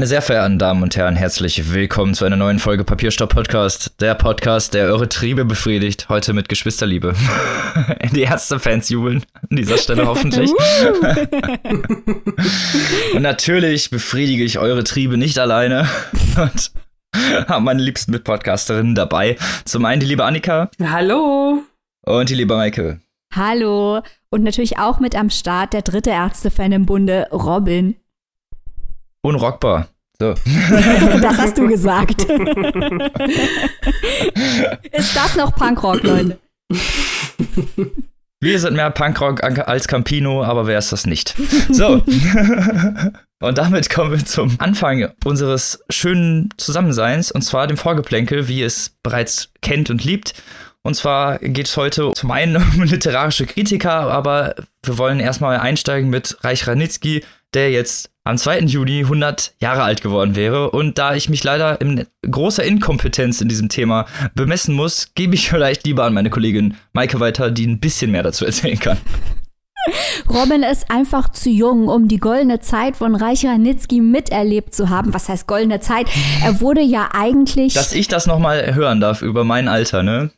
Meine sehr verehrten Damen und Herren, herzlich willkommen zu einer neuen Folge Papierstopp Podcast. Der Podcast, der eure Triebe befriedigt. Heute mit Geschwisterliebe. Die Ärzte-Fans jubeln an dieser Stelle hoffentlich. und natürlich befriedige ich eure Triebe nicht alleine. Und habe meine liebsten Mitpodcasterinnen dabei. Zum einen die liebe Annika. Hallo. Und die liebe Maike. Hallo. Und natürlich auch mit am Start der dritte Ärzte-Fan im Bunde, Robin. Unrockbar. So. das hast du gesagt. Ist das noch Punkrock, Leute? Wir sind mehr Punkrock als Campino, aber wer ist das nicht? So. Und damit kommen wir zum Anfang unseres schönen Zusammenseins, und zwar dem Vorgeplänkel, wie ihr es bereits kennt und liebt. Und zwar geht es heute zum einen um literarische Kritiker, aber wir wollen erstmal einsteigen mit Reich Ranitzky, der jetzt am 2. Juni 100 Jahre alt geworden wäre. Und da ich mich leider in großer Inkompetenz in diesem Thema bemessen muss, gebe ich vielleicht lieber an meine Kollegin Maike weiter, die ein bisschen mehr dazu erzählen kann. Robin ist einfach zu jung, um die goldene Zeit von Reich Ranitzky miterlebt zu haben. Was heißt goldene Zeit? Er wurde ja eigentlich. Dass ich das nochmal hören darf über mein Alter, ne?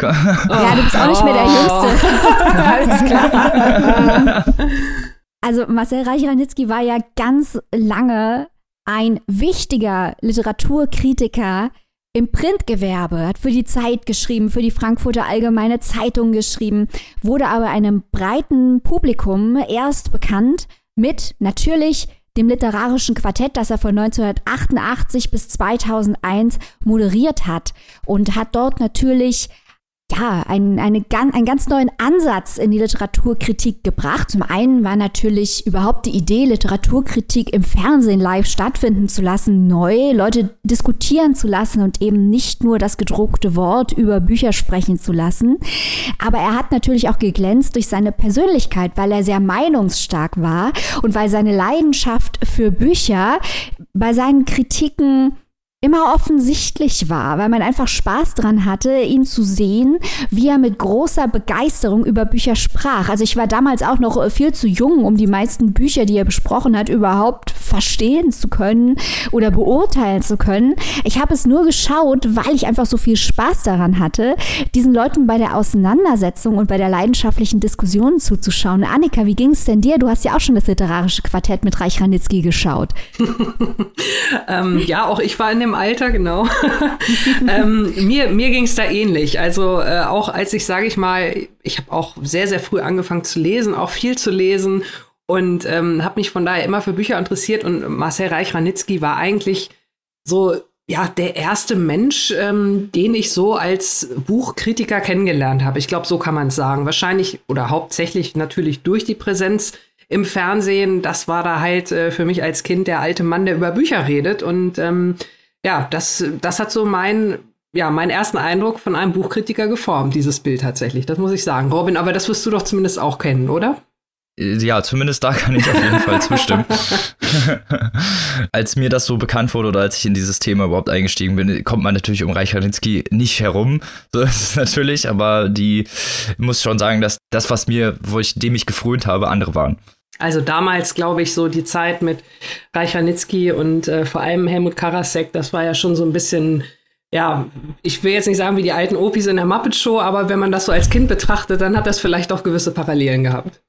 Ja, du bist auch nicht mehr der Jüngste. Alles klar. Also Marcel Reich-Ranitzky war ja ganz lange ein wichtiger Literaturkritiker im Printgewerbe, hat für die Zeit geschrieben, für die Frankfurter Allgemeine Zeitung geschrieben, wurde aber einem breiten Publikum erst bekannt mit natürlich dem literarischen Quartett, das er von 1988 bis 2001 moderiert hat und hat dort natürlich ja, ein, eine, einen ganz neuen Ansatz in die Literaturkritik gebracht. Zum einen war natürlich überhaupt die Idee, Literaturkritik im Fernsehen live stattfinden zu lassen, neu, Leute diskutieren zu lassen und eben nicht nur das gedruckte Wort über Bücher sprechen zu lassen. Aber er hat natürlich auch geglänzt durch seine Persönlichkeit, weil er sehr meinungsstark war und weil seine Leidenschaft für Bücher bei seinen Kritiken immer offensichtlich war, weil man einfach Spaß dran hatte, ihn zu sehen, wie er mit großer Begeisterung über Bücher sprach. Also ich war damals auch noch viel zu jung, um die meisten Bücher, die er besprochen hat, überhaupt verstehen zu können oder beurteilen zu können. Ich habe es nur geschaut, weil ich einfach so viel Spaß daran hatte, diesen Leuten bei der Auseinandersetzung und bei der leidenschaftlichen Diskussion zuzuschauen. Annika, wie ging es denn dir? Du hast ja auch schon das literarische Quartett mit Reich Ranitzky geschaut. ähm, ja, auch ich war in dem Alter, genau. ähm, mir mir ging es da ähnlich. Also äh, auch als ich, sage ich mal, ich habe auch sehr, sehr früh angefangen zu lesen, auch viel zu lesen und ähm, habe mich von daher immer für Bücher interessiert. Und Marcel Reich-Ranitzky war eigentlich so ja, der erste Mensch, ähm, den ich so als Buchkritiker kennengelernt habe. Ich glaube, so kann man es sagen. Wahrscheinlich oder hauptsächlich natürlich durch die Präsenz im Fernsehen. Das war da halt äh, für mich als Kind der alte Mann, der über Bücher redet. Und ähm, ja, das, das hat so mein, ja, meinen ersten Eindruck von einem Buchkritiker geformt, dieses Bild tatsächlich. Das muss ich sagen. Robin, aber das wirst du doch zumindest auch kennen, oder? Ja, zumindest da kann ich auf jeden Fall zustimmen. als mir das so bekannt wurde oder als ich in dieses Thema überhaupt eingestiegen bin, kommt man natürlich um Reich Ranitzky nicht herum. So ist es natürlich, aber die muss schon sagen, dass das, was mir, wo ich dem ich gefrönt habe, andere waren. Also damals, glaube ich, so die Zeit mit Reicharnitzky und äh, vor allem Helmut Karasek, das war ja schon so ein bisschen, ja, ich will jetzt nicht sagen wie die alten Opis in der Muppet Show, aber wenn man das so als Kind betrachtet, dann hat das vielleicht auch gewisse Parallelen gehabt.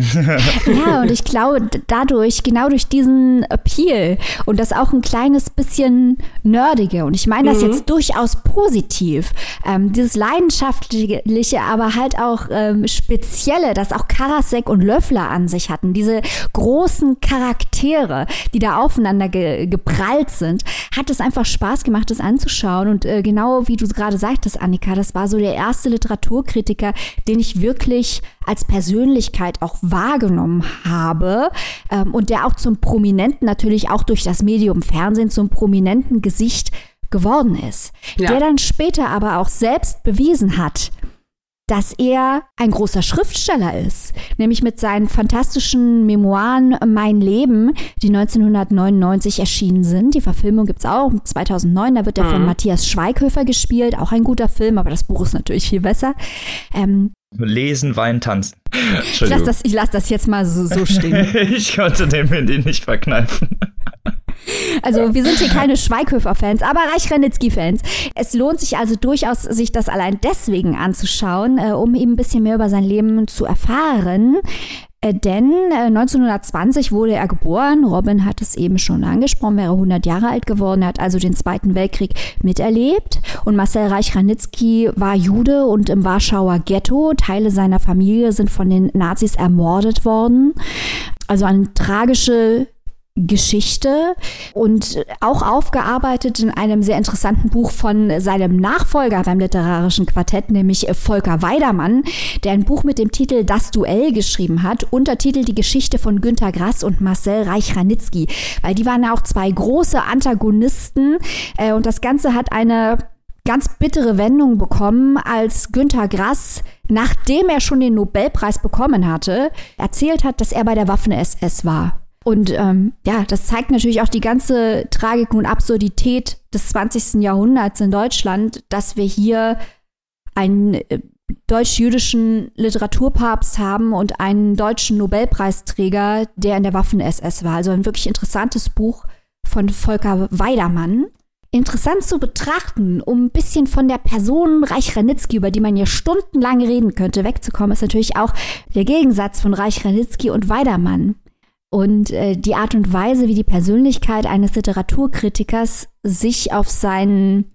ja, und ich glaube, dadurch, genau durch diesen Appeal und das auch ein kleines bisschen nerdige, und ich meine das mhm. jetzt durchaus positiv, ähm, dieses leidenschaftliche, aber halt auch ähm, spezielle, das auch Karasek und Löffler an sich hatten, diese großen Charaktere, die da aufeinander ge geprallt sind, hat es einfach Spaß gemacht, das anzuschauen. Und äh, genau wie du gerade sagtest, Annika, das war so der erste Literaturkritiker, den ich wirklich als Persönlichkeit auch wahrgenommen habe ähm, und der auch zum Prominenten, natürlich auch durch das Medium Fernsehen, zum prominenten Gesicht geworden ist. Ja. Der dann später aber auch selbst bewiesen hat, dass er ein großer Schriftsteller ist, nämlich mit seinen fantastischen Memoiren Mein Leben, die 1999 erschienen sind. Die Verfilmung gibt es auch 2009, da wird er mhm. von Matthias Schweighöfer gespielt, auch ein guter Film, aber das Buch ist natürlich viel besser. Ähm, Lesen, weinen, tanzen. Ich lasse das, lass das jetzt mal so, so stehen. ich konnte den mir nicht verkneifen. Also wir sind hier keine Schweighöfer-Fans, aber Reich-Ranitzky-Fans. Es lohnt sich also durchaus, sich das allein deswegen anzuschauen, äh, um eben ein bisschen mehr über sein Leben zu erfahren. Äh, denn äh, 1920 wurde er geboren. Robin hat es eben schon angesprochen, wäre 100 Jahre alt geworden, hat also den Zweiten Weltkrieg miterlebt. Und Marcel Reich-Ranitzky war Jude und im Warschauer Ghetto. Teile seiner Familie sind von den Nazis ermordet worden. Also eine tragische Geschichte und auch aufgearbeitet in einem sehr interessanten Buch von seinem Nachfolger beim literarischen Quartett, nämlich Volker Weidermann, der ein Buch mit dem Titel Das Duell geschrieben hat, Untertitel Die Geschichte von Günter Grass und Marcel Reich-Ranitzky, weil die waren auch zwei große Antagonisten äh, und das Ganze hat eine ganz bittere Wendung bekommen, als Günter Grass, nachdem er schon den Nobelpreis bekommen hatte, erzählt hat, dass er bei der Waffen-SS war. Und ähm, ja, das zeigt natürlich auch die ganze Tragik und Absurdität des 20. Jahrhunderts in Deutschland, dass wir hier einen äh, deutsch-jüdischen Literaturpapst haben und einen deutschen Nobelpreisträger, der in der Waffen-SS war. Also ein wirklich interessantes Buch von Volker Weidermann. Interessant zu betrachten, um ein bisschen von der Person Reich Ranitzky, über die man ja stundenlang reden könnte, wegzukommen, ist natürlich auch der Gegensatz von Reich Ranitzky und Weidermann. Und äh, die Art und Weise, wie die Persönlichkeit eines Literaturkritikers sich auf seinen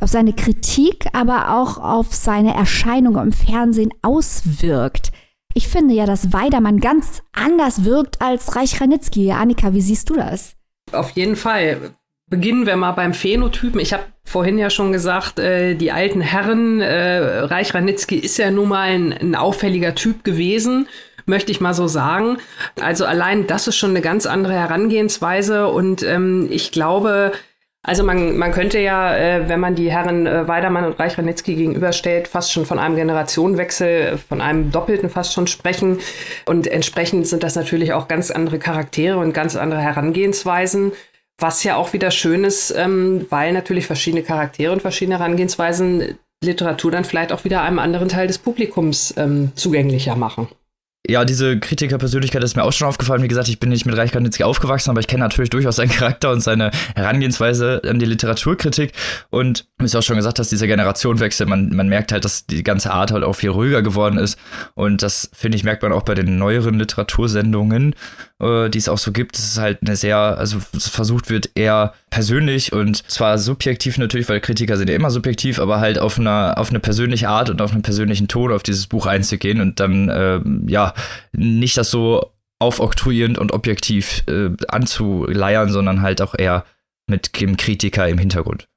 auf seine Kritik, aber auch auf seine Erscheinung im Fernsehen auswirkt. Ich finde ja, dass Weidermann ganz anders wirkt als Reich Ranitzky. Annika, wie siehst du das? Auf jeden Fall. Beginnen wir mal beim Phänotypen. Ich habe vorhin ja schon gesagt, äh, die alten Herren, äh, Reich Ranitzky ist ja nun mal ein, ein auffälliger Typ gewesen möchte ich mal so sagen. Also allein das ist schon eine ganz andere Herangehensweise und ähm, ich glaube, also man, man könnte ja, äh, wenn man die Herren äh, Weidermann und Reich-Ranitzky gegenüberstellt, fast schon von einem Generationenwechsel, von einem Doppelten fast schon sprechen. Und entsprechend sind das natürlich auch ganz andere Charaktere und ganz andere Herangehensweisen. Was ja auch wieder schön ist, ähm, weil natürlich verschiedene Charaktere und verschiedene Herangehensweisen Literatur dann vielleicht auch wieder einem anderen Teil des Publikums ähm, zugänglicher machen ja, diese Kritikerpersönlichkeit ist mir auch schon aufgefallen. Wie gesagt, ich bin nicht mit Reich Ranitzky aufgewachsen, aber ich kenne natürlich durchaus seinen Charakter und seine Herangehensweise an die Literaturkritik. Und wie du auch schon gesagt hast, dieser Generationenwechsel, man, man merkt halt, dass die ganze Art halt auch viel ruhiger geworden ist. Und das, finde ich, merkt man auch bei den neueren Literatursendungen, äh, die es auch so gibt. Es ist halt eine sehr, also versucht wird, eher persönlich und zwar subjektiv natürlich, weil Kritiker sind ja immer subjektiv, aber halt auf eine, auf eine persönliche Art und auf einen persönlichen Ton auf dieses Buch einzugehen und dann, äh, ja, nicht das so aufoktroyierend und objektiv äh, anzuleiern, sondern halt auch eher mit dem Kritiker im Hintergrund.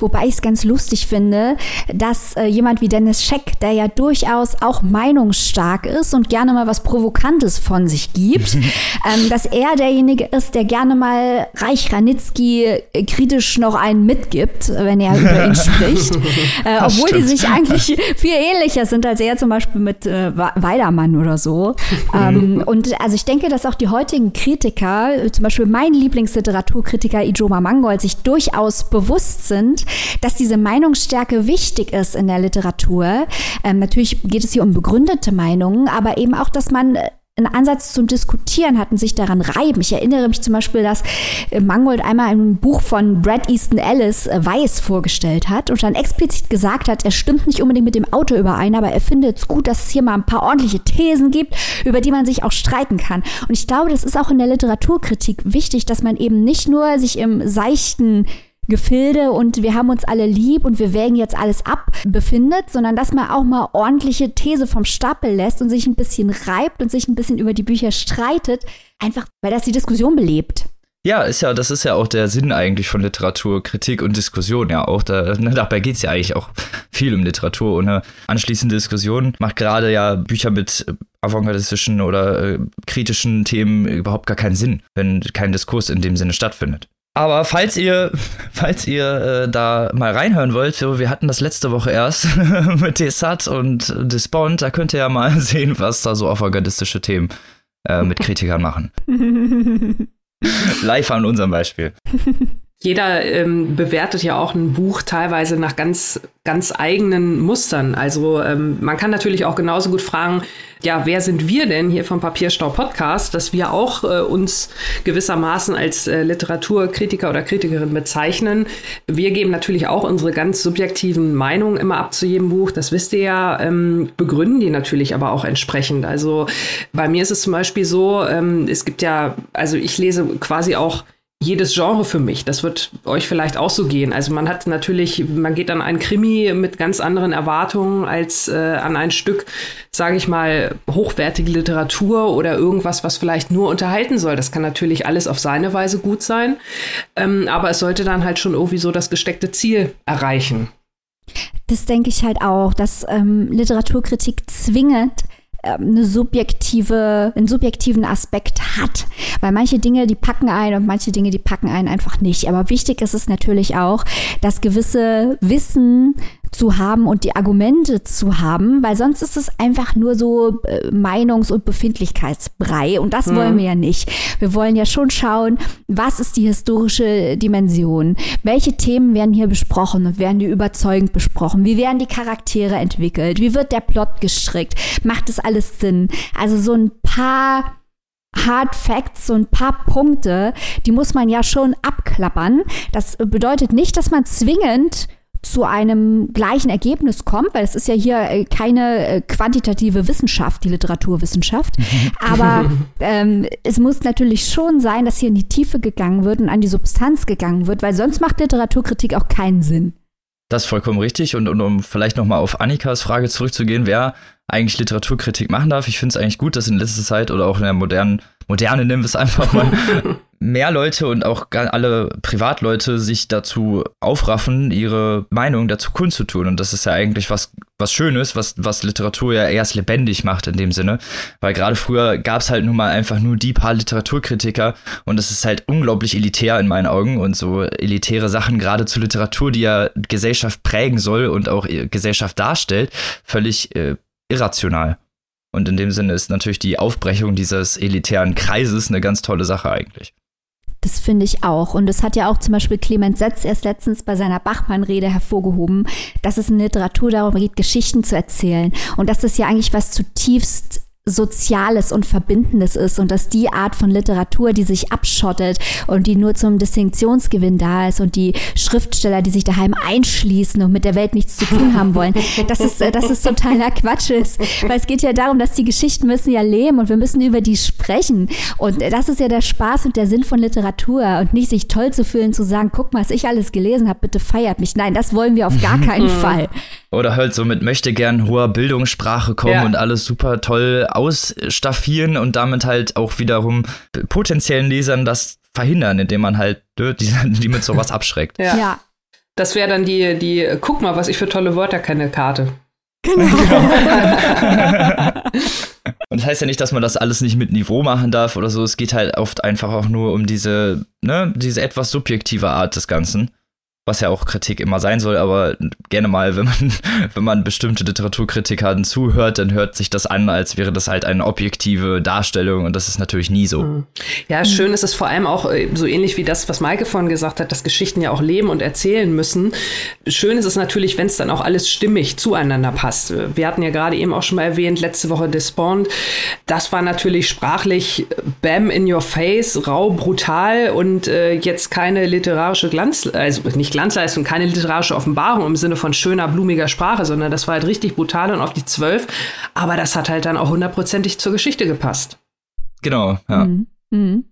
Wobei ich es ganz lustig finde, dass äh, jemand wie Dennis Scheck, der ja durchaus auch meinungsstark ist und gerne mal was Provokantes von sich gibt, ähm, dass er derjenige ist, der gerne mal Reich Ranitzky äh, kritisch noch einen mitgibt, wenn er über ihn spricht. Äh, obwohl stimmt. die sich eigentlich viel ähnlicher sind als er zum Beispiel mit äh, Weidermann oder so. ähm, und also ich denke, dass auch die heutigen Kritiker, zum Beispiel mein Lieblingsliteraturkritiker Ijoma Mangold, sich durchaus bewusst sind, sind, dass diese Meinungsstärke wichtig ist in der Literatur. Ähm, natürlich geht es hier um begründete Meinungen, aber eben auch, dass man äh, einen Ansatz zum Diskutieren hat und sich daran reiben. Ich erinnere mich zum Beispiel, dass äh, Mangold einmal ein Buch von Brad Easton Ellis äh, Weiß vorgestellt hat und dann explizit gesagt hat, er stimmt nicht unbedingt mit dem Autor überein, aber er findet es gut, dass es hier mal ein paar ordentliche Thesen gibt, über die man sich auch streiten kann. Und ich glaube, das ist auch in der Literaturkritik wichtig, dass man eben nicht nur sich im seichten Gefilde und wir haben uns alle lieb und wir wägen jetzt alles ab befindet, sondern dass man auch mal ordentliche These vom Stapel lässt und sich ein bisschen reibt und sich ein bisschen über die Bücher streitet, einfach weil das die Diskussion belebt. Ja, ist ja, das ist ja auch der Sinn eigentlich von Literatur, Kritik und Diskussion. Ja, auch da, ne, dabei geht es ja eigentlich auch viel um Literatur. Ohne anschließende Diskussion macht gerade ja Bücher mit avantgardistischen oder äh, kritischen Themen überhaupt gar keinen Sinn, wenn kein Diskurs in dem Sinne stattfindet. Aber falls ihr, falls ihr äh, da mal reinhören wollt, so, wir hatten das letzte Woche erst mit Desat und Despond, da könnt ihr ja mal sehen, was da so avantgardistische Themen äh, mit Kritikern machen. Live an unserem Beispiel. Jeder ähm, bewertet ja auch ein Buch teilweise nach ganz, ganz eigenen Mustern. Also ähm, man kann natürlich auch genauso gut fragen, ja, wer sind wir denn hier vom Papierstau Podcast, dass wir auch äh, uns gewissermaßen als äh, Literaturkritiker oder Kritikerin bezeichnen. Wir geben natürlich auch unsere ganz subjektiven Meinungen immer ab zu jedem Buch. Das wisst ihr ja, ähm, begründen die natürlich aber auch entsprechend. Also bei mir ist es zum Beispiel so, ähm, es gibt ja, also ich lese quasi auch jedes Genre für mich. Das wird euch vielleicht auch so gehen. Also man hat natürlich, man geht an ein Krimi mit ganz anderen Erwartungen als äh, an ein Stück, sage ich mal, hochwertige Literatur oder irgendwas, was vielleicht nur unterhalten soll. Das kann natürlich alles auf seine Weise gut sein, ähm, aber es sollte dann halt schon irgendwie so das gesteckte Ziel erreichen. Das denke ich halt auch, dass ähm, Literaturkritik zwingend eine subjektive, einen subjektiven Aspekt hat. Weil manche Dinge, die packen ein und manche Dinge, die packen einen einfach nicht. Aber wichtig ist es natürlich auch, dass gewisse Wissen zu haben und die Argumente zu haben, weil sonst ist es einfach nur so äh, Meinungs- und Befindlichkeitsbrei und das mhm. wollen wir ja nicht. Wir wollen ja schon schauen, was ist die historische Dimension? Welche Themen werden hier besprochen und werden die überzeugend besprochen? Wie werden die Charaktere entwickelt? Wie wird der Plot gestrickt? Macht es alles Sinn? Also so ein paar Hard Facts, so ein paar Punkte, die muss man ja schon abklappern. Das bedeutet nicht, dass man zwingend zu einem gleichen Ergebnis kommt, weil es ist ja hier äh, keine äh, quantitative Wissenschaft, die Literaturwissenschaft. Aber ähm, es muss natürlich schon sein, dass hier in die Tiefe gegangen wird und an die Substanz gegangen wird, weil sonst macht Literaturkritik auch keinen Sinn. Das ist vollkommen richtig. Und, und um vielleicht nochmal auf Annikas Frage zurückzugehen, wer eigentlich Literaturkritik machen darf, ich finde es eigentlich gut, dass in letzter Zeit oder auch in der modernen Moderne nennen wir es einfach mal, mehr Leute und auch alle Privatleute sich dazu aufraffen, ihre Meinung dazu kundzutun. Und das ist ja eigentlich was, was Schönes, was, was Literatur ja erst lebendig macht in dem Sinne. Weil gerade früher gab es halt nun mal einfach nur die paar Literaturkritiker und das ist halt unglaublich elitär in meinen Augen und so elitäre Sachen gerade zur Literatur, die ja Gesellschaft prägen soll und auch Gesellschaft darstellt, völlig äh, irrational. Und in dem Sinne ist natürlich die Aufbrechung dieses elitären Kreises eine ganz tolle Sache eigentlich. Das finde ich auch. Und das hat ja auch zum Beispiel Clemens Setz erst letztens bei seiner Bachmann-Rede hervorgehoben, dass es in Literatur darum geht, Geschichten zu erzählen. Und dass das ja eigentlich was zutiefst Soziales und Verbindendes ist und dass die Art von Literatur, die sich abschottet und die nur zum Distinktionsgewinn da ist und die Schriftsteller, die sich daheim einschließen und mit der Welt nichts zu tun haben wollen, dass es, dass es totaler Quatsch ist. Weil es geht ja darum, dass die Geschichten müssen ja leben und wir müssen über die sprechen. Und das ist ja der Spaß und der Sinn von Literatur und nicht sich toll zu fühlen, zu sagen, guck mal, was ich alles gelesen habe, bitte feiert mich. Nein, das wollen wir auf gar keinen Fall. Oder halt so mit möchte gern hoher Bildungssprache kommen ja. und alles super toll ausstaffieren und damit halt auch wiederum potenziellen Lesern das verhindern, indem man halt ne, die, die mit sowas abschreckt. Ja. ja. Das wäre dann die, die, guck mal, was ich für tolle Wörter kenne, Karte. Genau. Und das heißt ja nicht, dass man das alles nicht mit Niveau machen darf oder so. Es geht halt oft einfach auch nur um diese, ne, diese etwas subjektive Art des Ganzen was ja auch Kritik immer sein soll, aber gerne mal, wenn man, wenn man bestimmte Literaturkritikern zuhört, dann hört sich das an, als wäre das halt eine objektive Darstellung und das ist natürlich nie so. Hm. Ja, schön ist es vor allem auch äh, so ähnlich wie das, was Maike vorhin gesagt hat, dass Geschichten ja auch leben und erzählen müssen. Schön ist es natürlich, wenn es dann auch alles stimmig zueinander passt. Wir hatten ja gerade eben auch schon mal erwähnt, letzte Woche Despawned. Das war natürlich sprachlich äh, bam in your face, rau, brutal und äh, jetzt keine literarische Glanz, also nicht Glanzleistung, keine literarische Offenbarung im Sinne von schöner, blumiger Sprache, sondern das war halt richtig brutal und auf die Zwölf. Aber das hat halt dann auch hundertprozentig zur Geschichte gepasst. Genau, ja. Mhm. Mhm.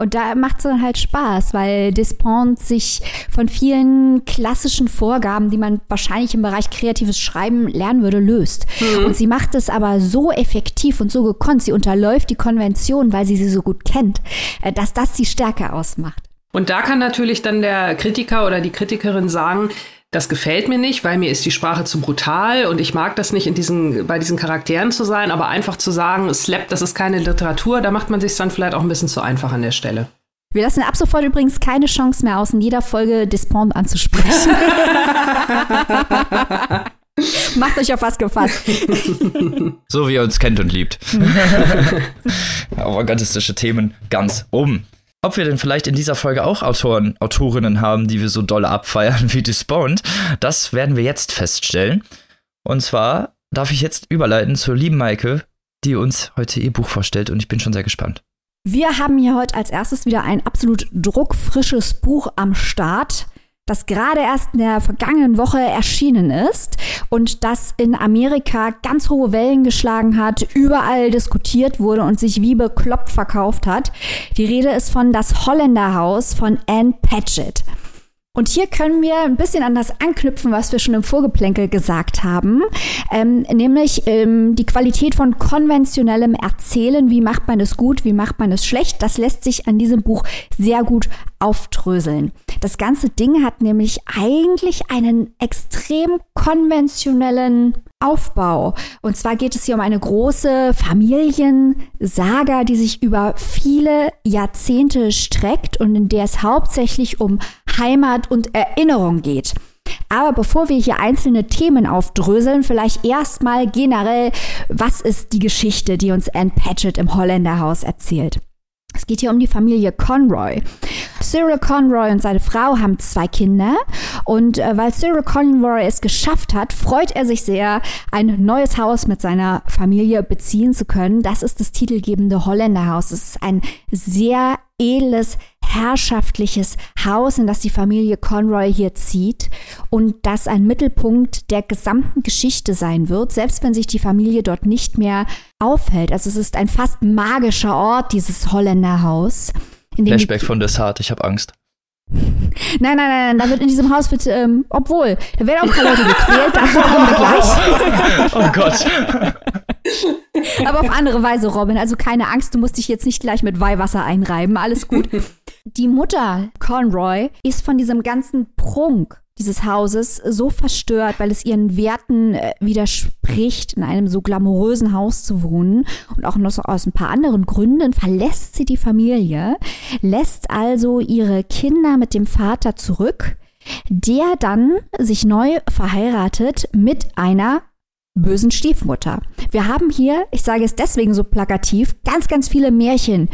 Und da macht es dann halt Spaß, weil Despont sich von vielen klassischen Vorgaben, die man wahrscheinlich im Bereich kreatives Schreiben lernen würde, löst. Mhm. Und sie macht es aber so effektiv und so gekonnt. Sie unterläuft die Konvention, weil sie sie so gut kennt, äh, dass das die Stärke ausmacht. Und da kann natürlich dann der Kritiker oder die Kritikerin sagen, das gefällt mir nicht, weil mir ist die Sprache zu brutal und ich mag das nicht, in diesen, bei diesen Charakteren zu sein, aber einfach zu sagen, Slap, das ist keine Literatur, da macht man sich dann vielleicht auch ein bisschen zu einfach an der Stelle. Wir lassen ab sofort übrigens keine Chance mehr aus, in jeder Folge Despond anzusprechen. Macht euch auf was gefasst. So wie ihr uns kennt und liebt. Avantgardistische Themen ganz oben. Ob wir denn vielleicht in dieser Folge auch Autoren, Autorinnen haben, die wir so doll abfeiern wie Despawned, das werden wir jetzt feststellen. Und zwar darf ich jetzt überleiten zur lieben Maike, die uns heute ihr Buch vorstellt und ich bin schon sehr gespannt. Wir haben hier heute als erstes wieder ein absolut druckfrisches Buch am Start das gerade erst in der vergangenen Woche erschienen ist und das in Amerika ganz hohe Wellen geschlagen hat, überall diskutiert wurde und sich wie bekloppt verkauft hat. Die Rede ist von Das Holländerhaus von Anne Patchett. Und hier können wir ein bisschen an das anknüpfen, was wir schon im Vorgeplänkel gesagt haben, ähm, nämlich ähm, die Qualität von konventionellem Erzählen. Wie macht man es gut, wie macht man es schlecht? Das lässt sich an diesem Buch sehr gut aufdröseln. Das ganze Ding hat nämlich eigentlich einen extrem konventionellen Aufbau. Und zwar geht es hier um eine große Familiensaga, die sich über viele Jahrzehnte streckt und in der es hauptsächlich um Heimat und Erinnerung geht. Aber bevor wir hier einzelne Themen aufdröseln, vielleicht erstmal generell, was ist die Geschichte, die uns Anne Patchett im Holländerhaus erzählt? Es geht hier um die Familie Conroy. Cyril Conroy und seine Frau haben zwei Kinder und äh, weil Cyril Conroy es geschafft hat, freut er sich sehr, ein neues Haus mit seiner Familie beziehen zu können. Das ist das titelgebende Holländerhaus. Es ist ein sehr edles, herrschaftliches Haus, in das die Familie Conroy hier zieht und das ein Mittelpunkt der gesamten Geschichte sein wird, selbst wenn sich die Familie dort nicht mehr aufhält. Also es ist ein fast magischer Ort, dieses Holländerhaus. Flashback von Desart, ich habe Angst. Nein, nein, nein, da wird in diesem Haus wird, ähm, obwohl, da werden auch ein paar Leute gequält, dazu kommen wir gleich. Oh Gott. Aber auf andere Weise, Robin. Also keine Angst, du musst dich jetzt nicht gleich mit Weihwasser einreiben. Alles gut. Die Mutter Conroy ist von diesem ganzen Prunk dieses Hauses so verstört, weil es ihren Werten äh, widerspricht, in einem so glamourösen Haus zu wohnen und auch noch so aus ein paar anderen Gründen verlässt sie die Familie, lässt also ihre Kinder mit dem Vater zurück, der dann sich neu verheiratet mit einer bösen Stiefmutter. Wir haben hier, ich sage es deswegen so plakativ, ganz, ganz viele Märchen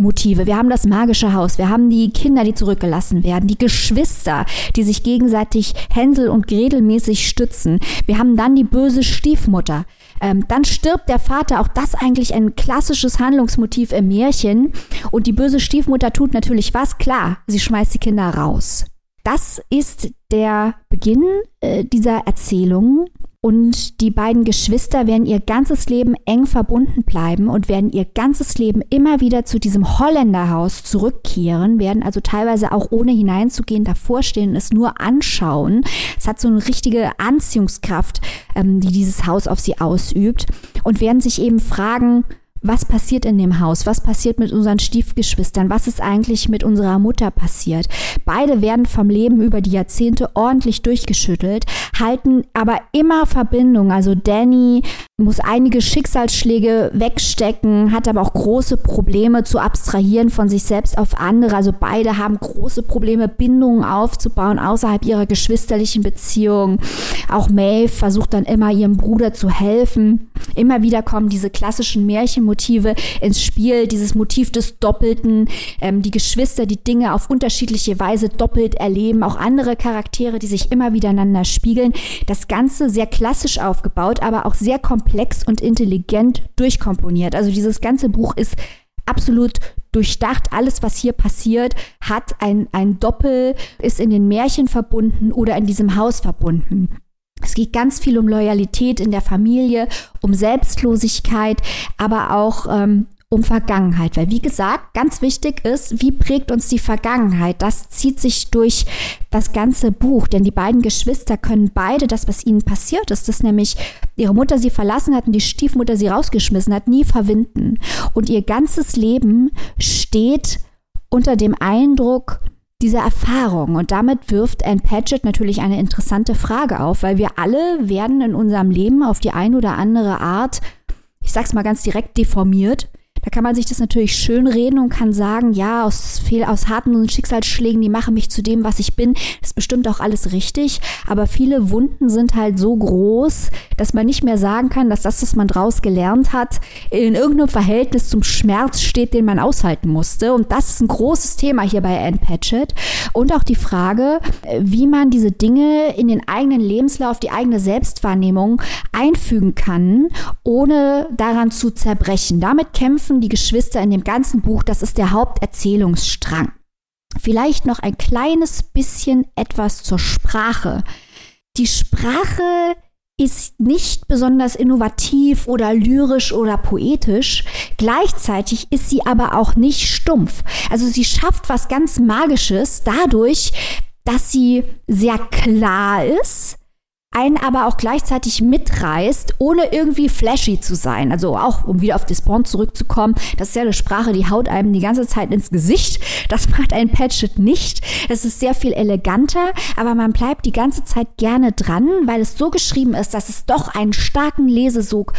Motive. Wir haben das magische Haus, wir haben die Kinder, die zurückgelassen werden, die Geschwister, die sich gegenseitig Hänsel und Gretel mäßig stützen. Wir haben dann die böse Stiefmutter. Ähm, dann stirbt der Vater, auch das eigentlich ein klassisches Handlungsmotiv im Märchen. Und die böse Stiefmutter tut natürlich was? Klar, sie schmeißt die Kinder raus. Das ist der Beginn äh, dieser Erzählung. Und die beiden Geschwister werden ihr ganzes Leben eng verbunden bleiben und werden ihr ganzes Leben immer wieder zu diesem Holländerhaus zurückkehren, werden also teilweise auch ohne hineinzugehen davor stehen und es nur anschauen. Es hat so eine richtige Anziehungskraft, ähm, die dieses Haus auf sie ausübt und werden sich eben fragen, was passiert in dem Haus? Was passiert mit unseren Stiefgeschwistern? Was ist eigentlich mit unserer Mutter passiert? Beide werden vom Leben über die Jahrzehnte ordentlich durchgeschüttelt, halten aber immer Verbindung. Also Danny muss einige Schicksalsschläge wegstecken, hat aber auch große Probleme zu abstrahieren von sich selbst auf andere. Also beide haben große Probleme, Bindungen aufzubauen außerhalb ihrer geschwisterlichen Beziehung. Auch Maeve versucht dann immer ihrem Bruder zu helfen. Immer wieder kommen diese klassischen Märchen Motive ins Spiel, dieses Motiv des Doppelten, ähm, die Geschwister, die Dinge auf unterschiedliche Weise doppelt erleben, auch andere Charaktere, die sich immer wieder einander spiegeln. Das Ganze sehr klassisch aufgebaut, aber auch sehr komplex und intelligent durchkomponiert. Also dieses ganze Buch ist absolut durchdacht. Alles, was hier passiert, hat ein, ein Doppel, ist in den Märchen verbunden oder in diesem Haus verbunden. Es geht ganz viel um Loyalität in der Familie, um Selbstlosigkeit, aber auch ähm, um Vergangenheit. Weil, wie gesagt, ganz wichtig ist, wie prägt uns die Vergangenheit? Das zieht sich durch das ganze Buch, denn die beiden Geschwister können beide das, was ihnen passiert ist, dass nämlich ihre Mutter sie verlassen hat und die Stiefmutter sie rausgeschmissen hat, nie verwinden. Und ihr ganzes Leben steht unter dem Eindruck, dieser Erfahrung. Und damit wirft Anne Patchett natürlich eine interessante Frage auf, weil wir alle werden in unserem Leben auf die eine oder andere Art, ich sag's mal ganz direkt, deformiert. Da kann man sich das natürlich schön reden und kann sagen, ja, aus, fehl, aus harten Schicksalsschlägen, die machen mich zu dem, was ich bin. Ist bestimmt auch alles richtig. Aber viele Wunden sind halt so groß, dass man nicht mehr sagen kann, dass das, was man draus gelernt hat, in irgendeinem Verhältnis zum Schmerz steht, den man aushalten musste. Und das ist ein großes Thema hier bei Anne Patchett. Und auch die Frage, wie man diese Dinge in den eigenen Lebenslauf, die eigene Selbstwahrnehmung einfügen kann, ohne daran zu zerbrechen. Damit kämpfen die Geschwister in dem ganzen Buch. Das ist der Haupterzählungsstrang. Vielleicht noch ein kleines bisschen etwas zur Sprache. Die Sprache ist nicht besonders innovativ oder lyrisch oder poetisch. Gleichzeitig ist sie aber auch nicht stumpf. Also sie schafft was ganz Magisches dadurch, dass sie sehr klar ist, einen aber auch gleichzeitig mitreißt, ohne irgendwie flashy zu sein. Also auch, um wieder auf Despawn zurückzukommen, das ist ja eine Sprache, die haut einem die ganze Zeit ins Gesicht. Das macht ein Patchet nicht. Es ist sehr viel eleganter, aber man bleibt die ganze Zeit gerne dran, weil es so geschrieben ist, dass es doch einen starken Lesesog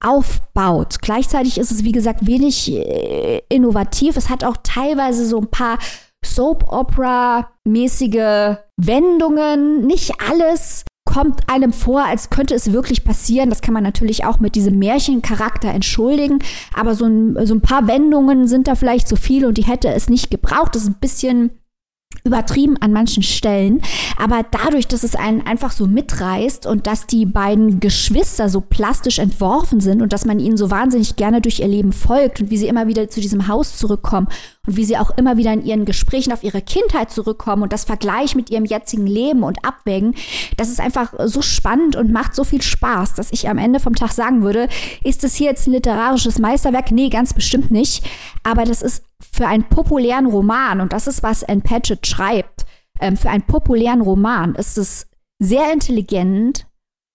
aufbaut. Gleichzeitig ist es, wie gesagt, wenig äh, innovativ. Es hat auch teilweise so ein paar Soap-Opera-mäßige Wendungen. Nicht alles kommt einem vor, als könnte es wirklich passieren. Das kann man natürlich auch mit diesem Märchencharakter entschuldigen. Aber so ein, so ein paar Wendungen sind da vielleicht zu viel und die hätte es nicht gebraucht. Das ist ein bisschen übertrieben an manchen Stellen, aber dadurch, dass es einen einfach so mitreißt und dass die beiden Geschwister so plastisch entworfen sind und dass man ihnen so wahnsinnig gerne durch ihr Leben folgt und wie sie immer wieder zu diesem Haus zurückkommen und wie sie auch immer wieder in ihren Gesprächen auf ihre Kindheit zurückkommen und das Vergleich mit ihrem jetzigen Leben und abwägen, das ist einfach so spannend und macht so viel Spaß, dass ich am Ende vom Tag sagen würde, ist es hier jetzt ein literarisches Meisterwerk? Nee, ganz bestimmt nicht, aber das ist für einen populären Roman, und das ist, was Anne Patchett schreibt, ähm, für einen populären Roman ist es sehr intelligent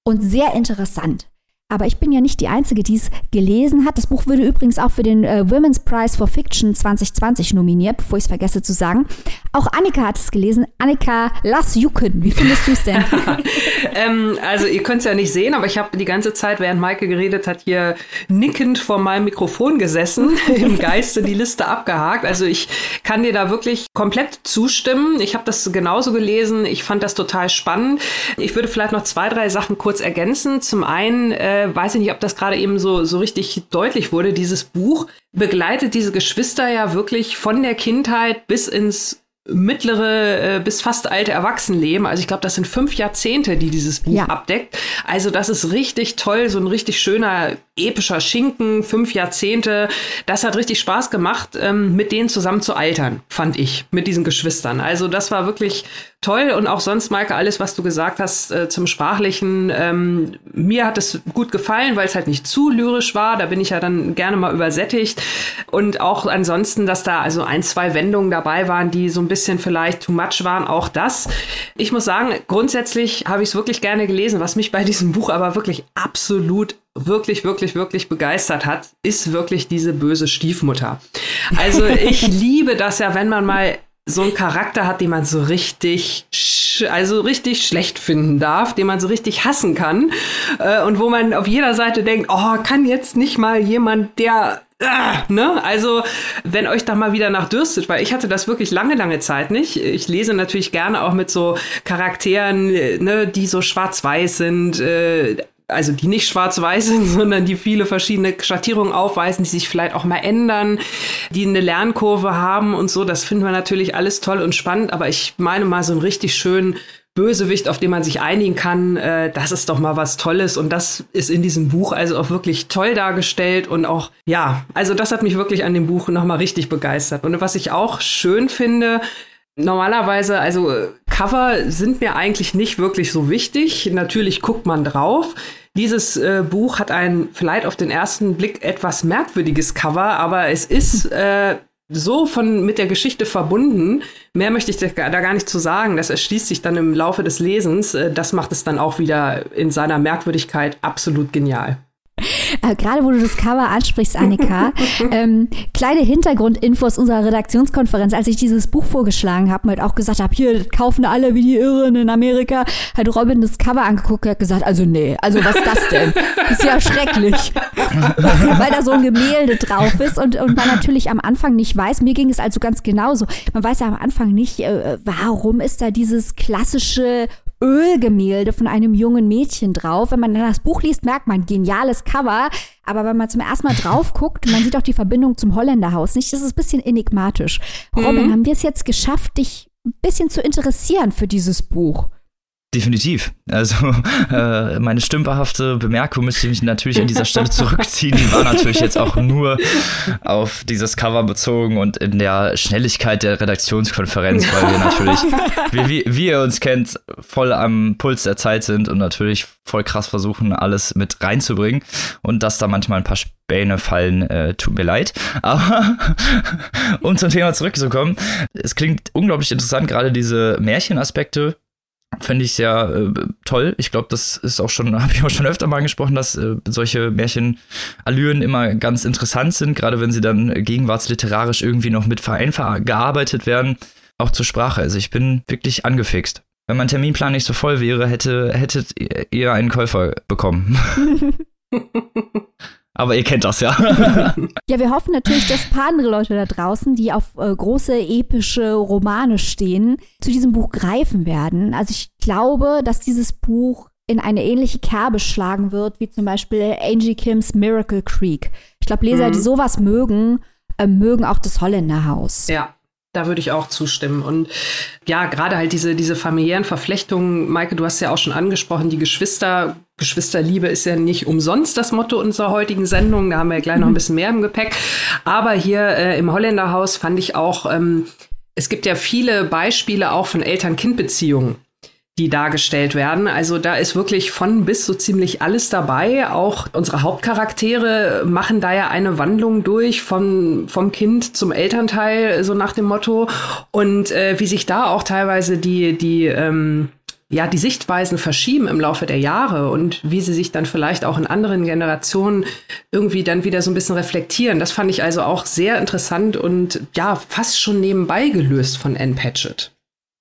und sehr interessant. Aber ich bin ja nicht die Einzige, die es gelesen hat. Das Buch wurde übrigens auch für den äh, Women's Prize for Fiction 2020 nominiert, bevor ich es vergesse zu sagen. Auch Annika hat es gelesen. Annika, lass jucken. Wie findest du es denn? ähm, also ihr könnt es ja nicht sehen, aber ich habe die ganze Zeit, während Maike geredet hat, hier nickend vor meinem Mikrofon gesessen, im Geiste die Liste abgehakt. Also ich kann dir da wirklich komplett zustimmen. Ich habe das genauso gelesen. Ich fand das total spannend. Ich würde vielleicht noch zwei, drei Sachen kurz ergänzen. Zum einen äh, weiß ich nicht, ob das gerade eben so, so richtig deutlich wurde. Dieses Buch begleitet diese Geschwister ja wirklich von der Kindheit bis ins mittlere äh, bis fast alte Erwachsenenleben. Also ich glaube, das sind fünf Jahrzehnte, die dieses Buch ja. abdeckt. Also das ist richtig toll, so ein richtig schöner epischer Schinken, fünf Jahrzehnte. Das hat richtig Spaß gemacht, ähm, mit denen zusammen zu altern, fand ich, mit diesen Geschwistern. Also das war wirklich toll und auch sonst, Maike, alles, was du gesagt hast äh, zum Sprachlichen, ähm, mir hat es gut gefallen, weil es halt nicht zu lyrisch war. Da bin ich ja dann gerne mal übersättigt. Und auch ansonsten, dass da also ein, zwei Wendungen dabei waren, die so ein bisschen vielleicht too much waren, auch das. Ich muss sagen, grundsätzlich habe ich es wirklich gerne gelesen. Was mich bei diesem Buch aber wirklich absolut wirklich, wirklich, wirklich begeistert hat, ist wirklich diese böse Stiefmutter. Also ich liebe das ja, wenn man mal so einen Charakter hat, den man so richtig, also richtig schlecht finden darf, den man so richtig hassen kann äh, und wo man auf jeder Seite denkt, oh, kann jetzt nicht mal jemand, der äh, ne? Also, wenn euch da mal wieder nach dürstet, weil ich hatte das wirklich lange, lange Zeit nicht. Ich lese natürlich gerne auch mit so Charakteren, ne, die so schwarz-weiß sind, äh, also die nicht schwarz-weiß sind, sondern die viele verschiedene Schattierungen aufweisen, die sich vielleicht auch mal ändern, die eine Lernkurve haben und so. Das finden wir natürlich alles toll und spannend, aber ich meine mal so einen richtig schönen Bösewicht, auf den man sich einigen kann, äh, das ist doch mal was Tolles und das ist in diesem Buch also auch wirklich toll dargestellt und auch, ja, also das hat mich wirklich an dem Buch nochmal richtig begeistert. Und was ich auch schön finde, Normalerweise, also Cover sind mir eigentlich nicht wirklich so wichtig. Natürlich guckt man drauf. Dieses äh, Buch hat ein vielleicht auf den ersten Blick etwas merkwürdiges Cover, aber es ist äh, so von mit der Geschichte verbunden. Mehr möchte ich da, gar nicht zu sagen. Das erschließt sich dann im Laufe des Lesens. Äh, das macht es dann auch wieder in seiner Merkwürdigkeit absolut genial. Äh, Gerade wo du das Cover ansprichst, Annika, ähm, kleine Hintergrundinfos unserer Redaktionskonferenz, als ich dieses Buch vorgeschlagen habe, halt auch gesagt habe, hier kaufen alle wie die Irren in Amerika, hat Robin das Cover angeguckt und hat gesagt, also nee, also was ist das denn? Ist ja schrecklich. Weil da so ein Gemälde drauf ist und, und man natürlich am Anfang nicht weiß, mir ging es also ganz genauso, man weiß ja am Anfang nicht, äh, warum ist da dieses klassische Ölgemälde von einem jungen Mädchen drauf. Wenn man dann das Buch liest, merkt man, geniales Cover. Aber wenn man zum ersten Mal drauf guckt, man sieht auch die Verbindung zum Holländerhaus nicht. Das ist ein bisschen enigmatisch. Robin, mhm. haben wir es jetzt geschafft, dich ein bisschen zu interessieren für dieses Buch? Definitiv. Also äh, meine stümperhafte Bemerkung müsste ich mich natürlich an dieser Stelle zurückziehen. Die war natürlich jetzt auch nur auf dieses Cover bezogen und in der Schnelligkeit der Redaktionskonferenz, weil wir natürlich, wie, wie, wie ihr uns kennt, voll am Puls der Zeit sind und natürlich voll krass versuchen, alles mit reinzubringen. Und dass da manchmal ein paar Späne fallen, äh, tut mir leid. Aber um zum Thema zurückzukommen, es klingt unglaublich interessant, gerade diese Märchenaspekte Fände ich sehr äh, toll. Ich glaube, das ist auch schon, habe ich auch schon öfter mal angesprochen, dass äh, solche Märchenallüren immer ganz interessant sind, gerade wenn sie dann gegenwartsliterarisch irgendwie noch mit Verein gearbeitet werden, auch zur Sprache. Also ich bin wirklich angefixt. Wenn mein Terminplan nicht so voll wäre, hätte, hättet ihr einen Käufer bekommen. Aber ihr kennt das ja. ja, wir hoffen natürlich, dass ein paar andere Leute da draußen, die auf äh, große epische Romane stehen, zu diesem Buch greifen werden. Also ich glaube, dass dieses Buch in eine ähnliche Kerbe schlagen wird, wie zum Beispiel Angie Kims Miracle Creek. Ich glaube, Leser, mhm. die sowas mögen, äh, mögen auch das Holländerhaus. Ja. Da würde ich auch zustimmen. Und ja, gerade halt diese, diese familiären Verflechtungen, Maike, du hast ja auch schon angesprochen, die Geschwister, Geschwisterliebe ist ja nicht umsonst das Motto unserer heutigen Sendung. Da haben wir ja gleich noch ein mhm. bisschen mehr im Gepäck. Aber hier äh, im Holländerhaus fand ich auch, ähm, es gibt ja viele Beispiele auch von Eltern-Kind-Beziehungen die dargestellt werden. Also da ist wirklich von bis so ziemlich alles dabei. Auch unsere Hauptcharaktere machen da ja eine Wandlung durch von, vom Kind zum Elternteil, so nach dem Motto. Und äh, wie sich da auch teilweise die, die, ähm, ja, die Sichtweisen verschieben im Laufe der Jahre und wie sie sich dann vielleicht auch in anderen Generationen irgendwie dann wieder so ein bisschen reflektieren. Das fand ich also auch sehr interessant und ja, fast schon nebenbei gelöst von Anne Patchett.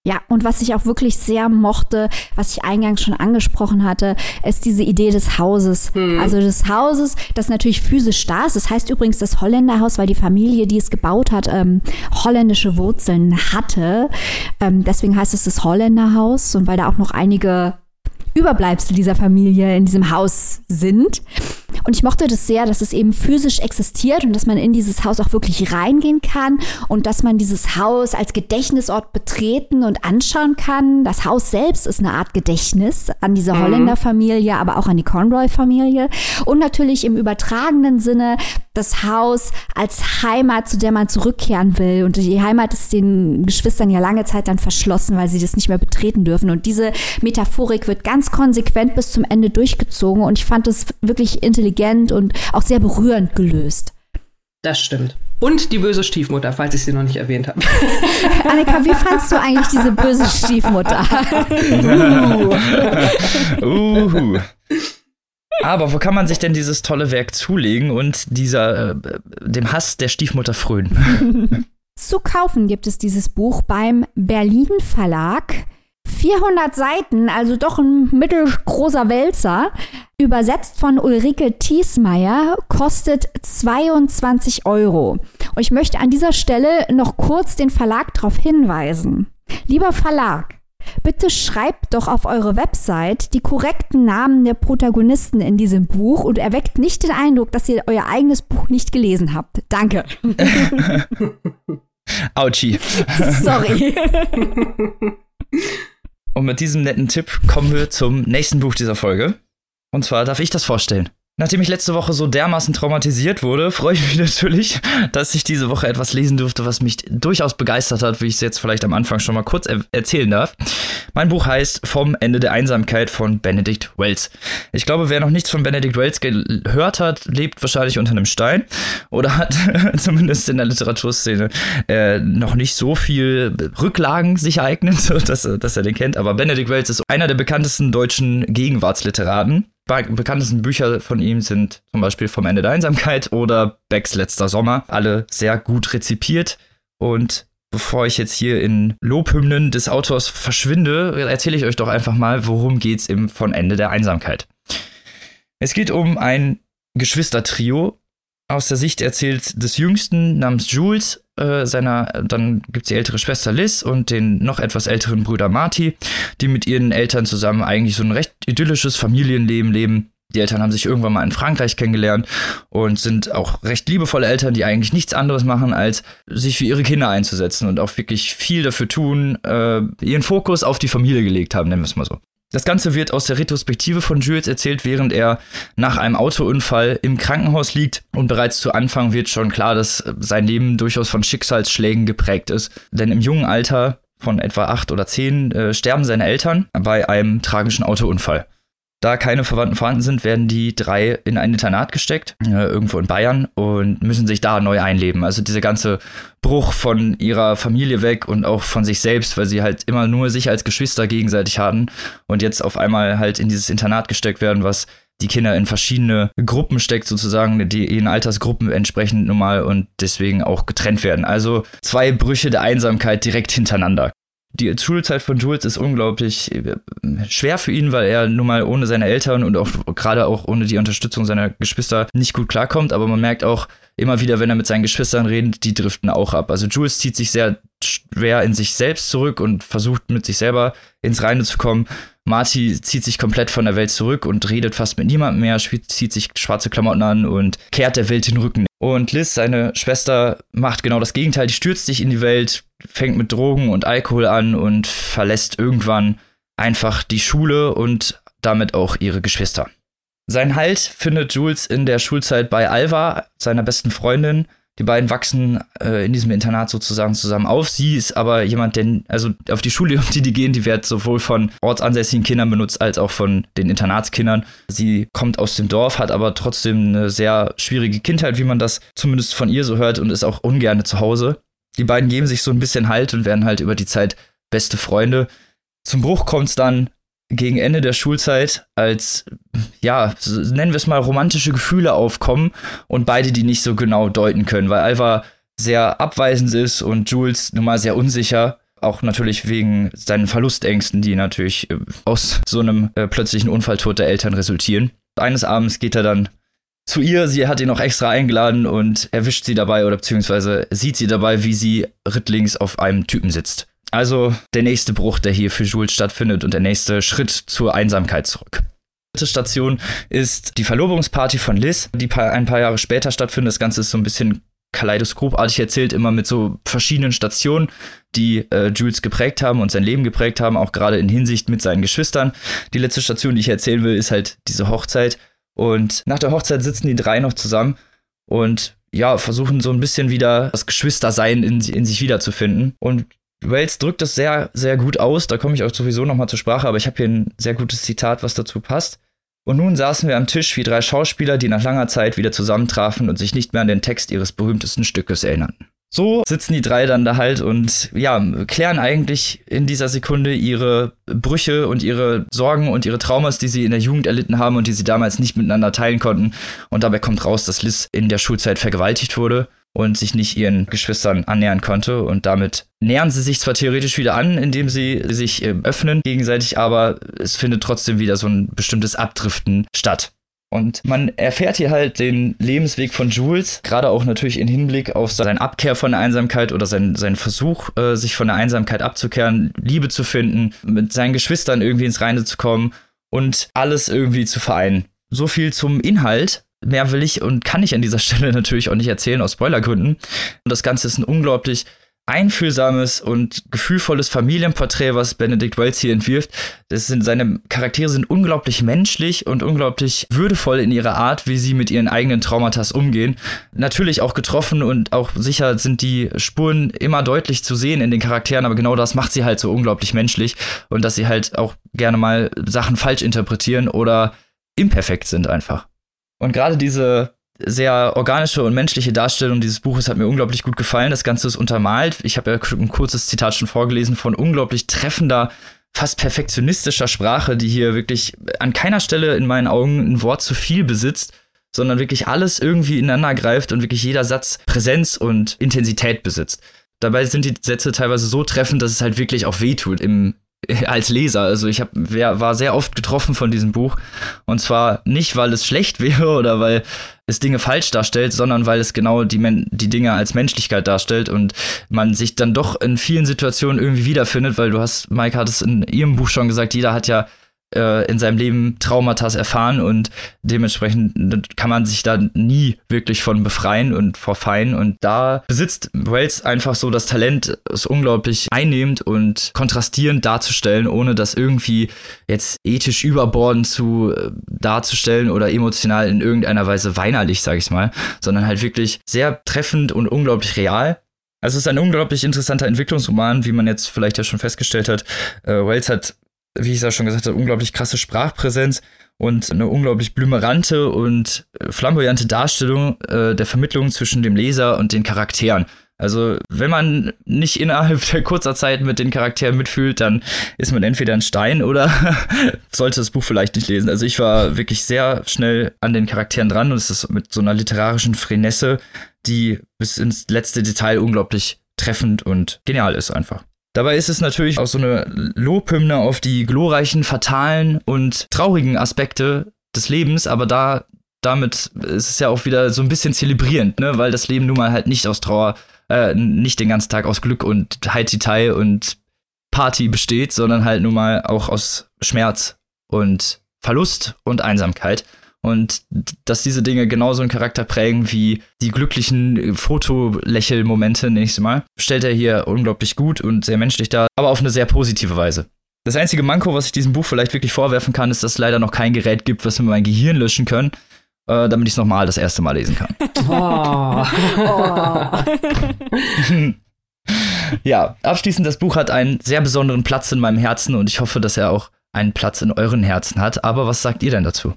Ja, und was ich auch wirklich sehr mochte, was ich eingangs schon angesprochen hatte, ist diese Idee des Hauses. Hm. Also des Hauses, das natürlich physisch da ist. Das heißt übrigens das Holländerhaus, weil die Familie, die es gebaut hat, ähm, holländische Wurzeln hatte. Ähm, deswegen heißt es das Holländerhaus und weil da auch noch einige Überbleibsel dieser Familie in diesem Haus sind. Und ich mochte das sehr, dass es eben physisch existiert und dass man in dieses Haus auch wirklich reingehen kann und dass man dieses Haus als Gedächtnisort betreten und anschauen kann. Das Haus selbst ist eine Art Gedächtnis an diese mhm. Holländer-Familie, aber auch an die Conroy-Familie. Und natürlich im übertragenen Sinne das Haus als Heimat, zu der man zurückkehren will. Und die Heimat ist den Geschwistern ja lange Zeit dann verschlossen, weil sie das nicht mehr betreten dürfen. Und diese Metaphorik wird ganz konsequent bis zum Ende durchgezogen. Und ich fand es wirklich intelligent und auch sehr berührend gelöst. Das stimmt. Und die böse Stiefmutter, falls ich sie noch nicht erwähnt habe. Annika, wie fandst du eigentlich diese böse Stiefmutter? uh. uh. Aber wo kann man sich denn dieses tolle Werk zulegen und dieser, äh, dem Hass der Stiefmutter frönen? Zu kaufen gibt es dieses Buch beim Berlin Verlag. 400 Seiten, also doch ein mittelgroßer Wälzer, übersetzt von Ulrike Thiesmeier, kostet 22 Euro. Und ich möchte an dieser Stelle noch kurz den Verlag darauf hinweisen. Lieber Verlag, Bitte schreibt doch auf eure Website die korrekten Namen der Protagonisten in diesem Buch und erweckt nicht den Eindruck, dass ihr euer eigenes Buch nicht gelesen habt. Danke. Autschi. Sorry. Und mit diesem netten Tipp kommen wir zum nächsten Buch dieser Folge. Und zwar darf ich das vorstellen. Nachdem ich letzte Woche so dermaßen traumatisiert wurde, freue ich mich natürlich, dass ich diese Woche etwas lesen durfte, was mich durchaus begeistert hat, wie ich es jetzt vielleicht am Anfang schon mal kurz er erzählen darf. Mein Buch heißt Vom Ende der Einsamkeit von Benedict Wells. Ich glaube, wer noch nichts von Benedict Wells gehört hat, lebt wahrscheinlich unter einem Stein oder hat zumindest in der Literaturszene äh, noch nicht so viel Rücklagen sich ereignet, dass, dass er den kennt. Aber Benedict Wells ist einer der bekanntesten deutschen Gegenwartsliteraten bekanntesten Bücher von ihm sind zum Beispiel Vom Ende der Einsamkeit oder Becks letzter Sommer. Alle sehr gut rezipiert. Und bevor ich jetzt hier in Lobhymnen des Autors verschwinde, erzähle ich euch doch einfach mal, worum geht's im Von Ende der Einsamkeit. Es geht um ein Geschwistertrio, aus der Sicht erzählt des Jüngsten namens Jules, äh, seiner, dann gibt es die ältere Schwester Liz und den noch etwas älteren Bruder Marty, die mit ihren Eltern zusammen eigentlich so ein recht idyllisches Familienleben leben. Die Eltern haben sich irgendwann mal in Frankreich kennengelernt und sind auch recht liebevolle Eltern, die eigentlich nichts anderes machen, als sich für ihre Kinder einzusetzen und auch wirklich viel dafür tun, äh, ihren Fokus auf die Familie gelegt haben, nennen wir es mal so. Das Ganze wird aus der Retrospektive von Jules erzählt, während er nach einem Autounfall im Krankenhaus liegt. Und bereits zu Anfang wird schon klar, dass sein Leben durchaus von Schicksalsschlägen geprägt ist. Denn im jungen Alter von etwa acht oder zehn äh, sterben seine Eltern bei einem tragischen Autounfall. Da keine Verwandten vorhanden sind, werden die drei in ein Internat gesteckt, äh, irgendwo in Bayern, und müssen sich da neu einleben. Also dieser ganze Bruch von ihrer Familie weg und auch von sich selbst, weil sie halt immer nur sich als Geschwister gegenseitig hatten und jetzt auf einmal halt in dieses Internat gesteckt werden, was die Kinder in verschiedene Gruppen steckt, sozusagen, die in Altersgruppen entsprechend normal und deswegen auch getrennt werden. Also zwei Brüche der Einsamkeit direkt hintereinander. Die Schulzeit von Jules ist unglaublich äh, schwer für ihn, weil er nun mal ohne seine Eltern und auch gerade auch ohne die Unterstützung seiner Geschwister nicht gut klarkommt. Aber man merkt auch immer wieder, wenn er mit seinen Geschwistern redet, die driften auch ab. Also Jules zieht sich sehr schwer in sich selbst zurück und versucht mit sich selber ins Reine zu kommen. Marty zieht sich komplett von der Welt zurück und redet fast mit niemandem mehr, zieht sich schwarze Klamotten an und kehrt der Welt den Rücken. Und Liz, seine Schwester, macht genau das Gegenteil. Die stürzt sich in die Welt, fängt mit Drogen und Alkohol an und verlässt irgendwann einfach die Schule und damit auch ihre Geschwister. Sein Halt findet Jules in der Schulzeit bei Alva, seiner besten Freundin. Die beiden wachsen äh, in diesem Internat sozusagen zusammen auf. Sie ist aber jemand, der, also auf die Schule, um die die gehen, die wird sowohl von ortsansässigen Kindern benutzt als auch von den Internatskindern. Sie kommt aus dem Dorf, hat aber trotzdem eine sehr schwierige Kindheit, wie man das zumindest von ihr so hört und ist auch ungerne zu Hause. Die beiden geben sich so ein bisschen Halt und werden halt über die Zeit beste Freunde. Zum Bruch kommt es dann gegen Ende der Schulzeit, als, ja, nennen wir es mal romantische Gefühle aufkommen und beide die nicht so genau deuten können, weil Alva sehr abweisend ist und Jules nun mal sehr unsicher. Auch natürlich wegen seinen Verlustängsten, die natürlich äh, aus so einem äh, plötzlichen Unfalltod der Eltern resultieren. Eines Abends geht er dann zu ihr. Sie hat ihn auch extra eingeladen und erwischt sie dabei oder beziehungsweise sieht sie dabei, wie sie rittlings auf einem Typen sitzt. Also der nächste Bruch, der hier für Jules stattfindet und der nächste Schritt zur Einsamkeit zurück. Dritte Station ist die Verlobungsparty von Liz, die ein paar Jahre später stattfindet. Das Ganze ist so ein bisschen kaleidoskopartig erzählt, immer mit so verschiedenen Stationen, die äh, Jules geprägt haben und sein Leben geprägt haben, auch gerade in Hinsicht mit seinen Geschwistern. Die letzte Station, die ich erzählen will, ist halt diese Hochzeit, und nach der Hochzeit sitzen die drei noch zusammen und ja, versuchen so ein bisschen wieder das Geschwistersein in, in sich wiederzufinden. Und Wells drückt das sehr, sehr gut aus. Da komme ich auch sowieso nochmal zur Sprache, aber ich habe hier ein sehr gutes Zitat, was dazu passt. Und nun saßen wir am Tisch wie drei Schauspieler, die nach langer Zeit wieder zusammentrafen und sich nicht mehr an den Text ihres berühmtesten Stückes erinnerten. So sitzen die drei dann da halt und ja, klären eigentlich in dieser Sekunde ihre Brüche und ihre Sorgen und ihre Traumas, die sie in der Jugend erlitten haben und die sie damals nicht miteinander teilen konnten. Und dabei kommt raus, dass Liz in der Schulzeit vergewaltigt wurde und sich nicht ihren Geschwistern annähern konnte. Und damit nähern sie sich zwar theoretisch wieder an, indem sie sich äh, öffnen gegenseitig, aber es findet trotzdem wieder so ein bestimmtes Abdriften statt. Und man erfährt hier halt den Lebensweg von Jules, gerade auch natürlich in Hinblick auf seine Abkehr von der Einsamkeit oder seinen, seinen Versuch, äh, sich von der Einsamkeit abzukehren, Liebe zu finden, mit seinen Geschwistern irgendwie ins Reine zu kommen und alles irgendwie zu vereinen. So viel zum Inhalt. Mehr will ich und kann ich an dieser Stelle natürlich auch nicht erzählen aus Spoilergründen. Und das Ganze ist ein unglaublich einfühlsames und gefühlvolles Familienporträt, was Benedict Wells hier entwirft. Das sind, seine Charaktere sind unglaublich menschlich und unglaublich würdevoll in ihrer Art, wie sie mit ihren eigenen Traumata umgehen. Natürlich auch getroffen und auch sicher sind die Spuren immer deutlich zu sehen in den Charakteren, aber genau das macht sie halt so unglaublich menschlich und dass sie halt auch gerne mal Sachen falsch interpretieren oder imperfekt sind einfach. Und gerade diese sehr organische und menschliche Darstellung dieses Buches hat mir unglaublich gut gefallen. Das Ganze ist untermalt. Ich habe ja ein kurzes Zitat schon vorgelesen von unglaublich treffender fast perfektionistischer Sprache, die hier wirklich an keiner Stelle in meinen Augen ein Wort zu viel besitzt, sondern wirklich alles irgendwie ineinander greift und wirklich jeder Satz Präsenz und Intensität besitzt. Dabei sind die Sätze teilweise so treffend, dass es halt wirklich auch wehtut im, als Leser. Also ich hab, war sehr oft getroffen von diesem Buch. Und zwar nicht, weil es schlecht wäre oder weil es Dinge falsch darstellt, sondern weil es genau die, Men die Dinge als Menschlichkeit darstellt und man sich dann doch in vielen Situationen irgendwie wiederfindet, weil du hast, Mike hat es in ihrem Buch schon gesagt, jeder hat ja in seinem Leben Traumata erfahren und dementsprechend kann man sich da nie wirklich von befreien und verfeinen. Und da besitzt Wells einfach so das Talent, es unglaublich einnehmend und kontrastierend darzustellen, ohne das irgendwie jetzt ethisch überbordend zu äh, darzustellen oder emotional in irgendeiner Weise weinerlich, sag ich mal, sondern halt wirklich sehr treffend und unglaublich real. Also es ist ein unglaublich interessanter Entwicklungsroman, wie man jetzt vielleicht ja schon festgestellt hat. Äh, Wells hat wie ich es ja schon gesagt habe, unglaublich krasse Sprachpräsenz und eine unglaublich blümerante und flamboyante Darstellung äh, der Vermittlung zwischen dem Leser und den Charakteren. Also, wenn man nicht innerhalb der kurzer Zeit mit den Charakteren mitfühlt, dann ist man entweder ein Stein oder sollte das Buch vielleicht nicht lesen. Also, ich war wirklich sehr schnell an den Charakteren dran und es ist mit so einer literarischen Frenesse, die bis ins letzte Detail unglaublich treffend und genial ist einfach. Dabei ist es natürlich auch so eine Lobhymne auf die glorreichen, fatalen und traurigen Aspekte des Lebens, aber da damit ist es ja auch wieder so ein bisschen zelebrierend, ne, weil das Leben nun mal halt nicht aus Trauer, äh, nicht den ganzen Tag aus Glück und Heititai und Party besteht, sondern halt nun mal auch aus Schmerz und Verlust und Einsamkeit und dass diese Dinge genauso einen Charakter prägen wie die glücklichen Fotolächelmomente, nächstes Mal, stellt er hier unglaublich gut und sehr menschlich dar, aber auf eine sehr positive Weise. Das einzige Manko, was ich diesem Buch vielleicht wirklich vorwerfen kann, ist, dass es leider noch kein Gerät gibt, was mir mein Gehirn löschen können, äh, damit ich es nochmal das erste Mal lesen kann. Oh. oh. ja, abschließend, das Buch hat einen sehr besonderen Platz in meinem Herzen und ich hoffe, dass er auch einen Platz in euren Herzen hat. Aber was sagt ihr denn dazu?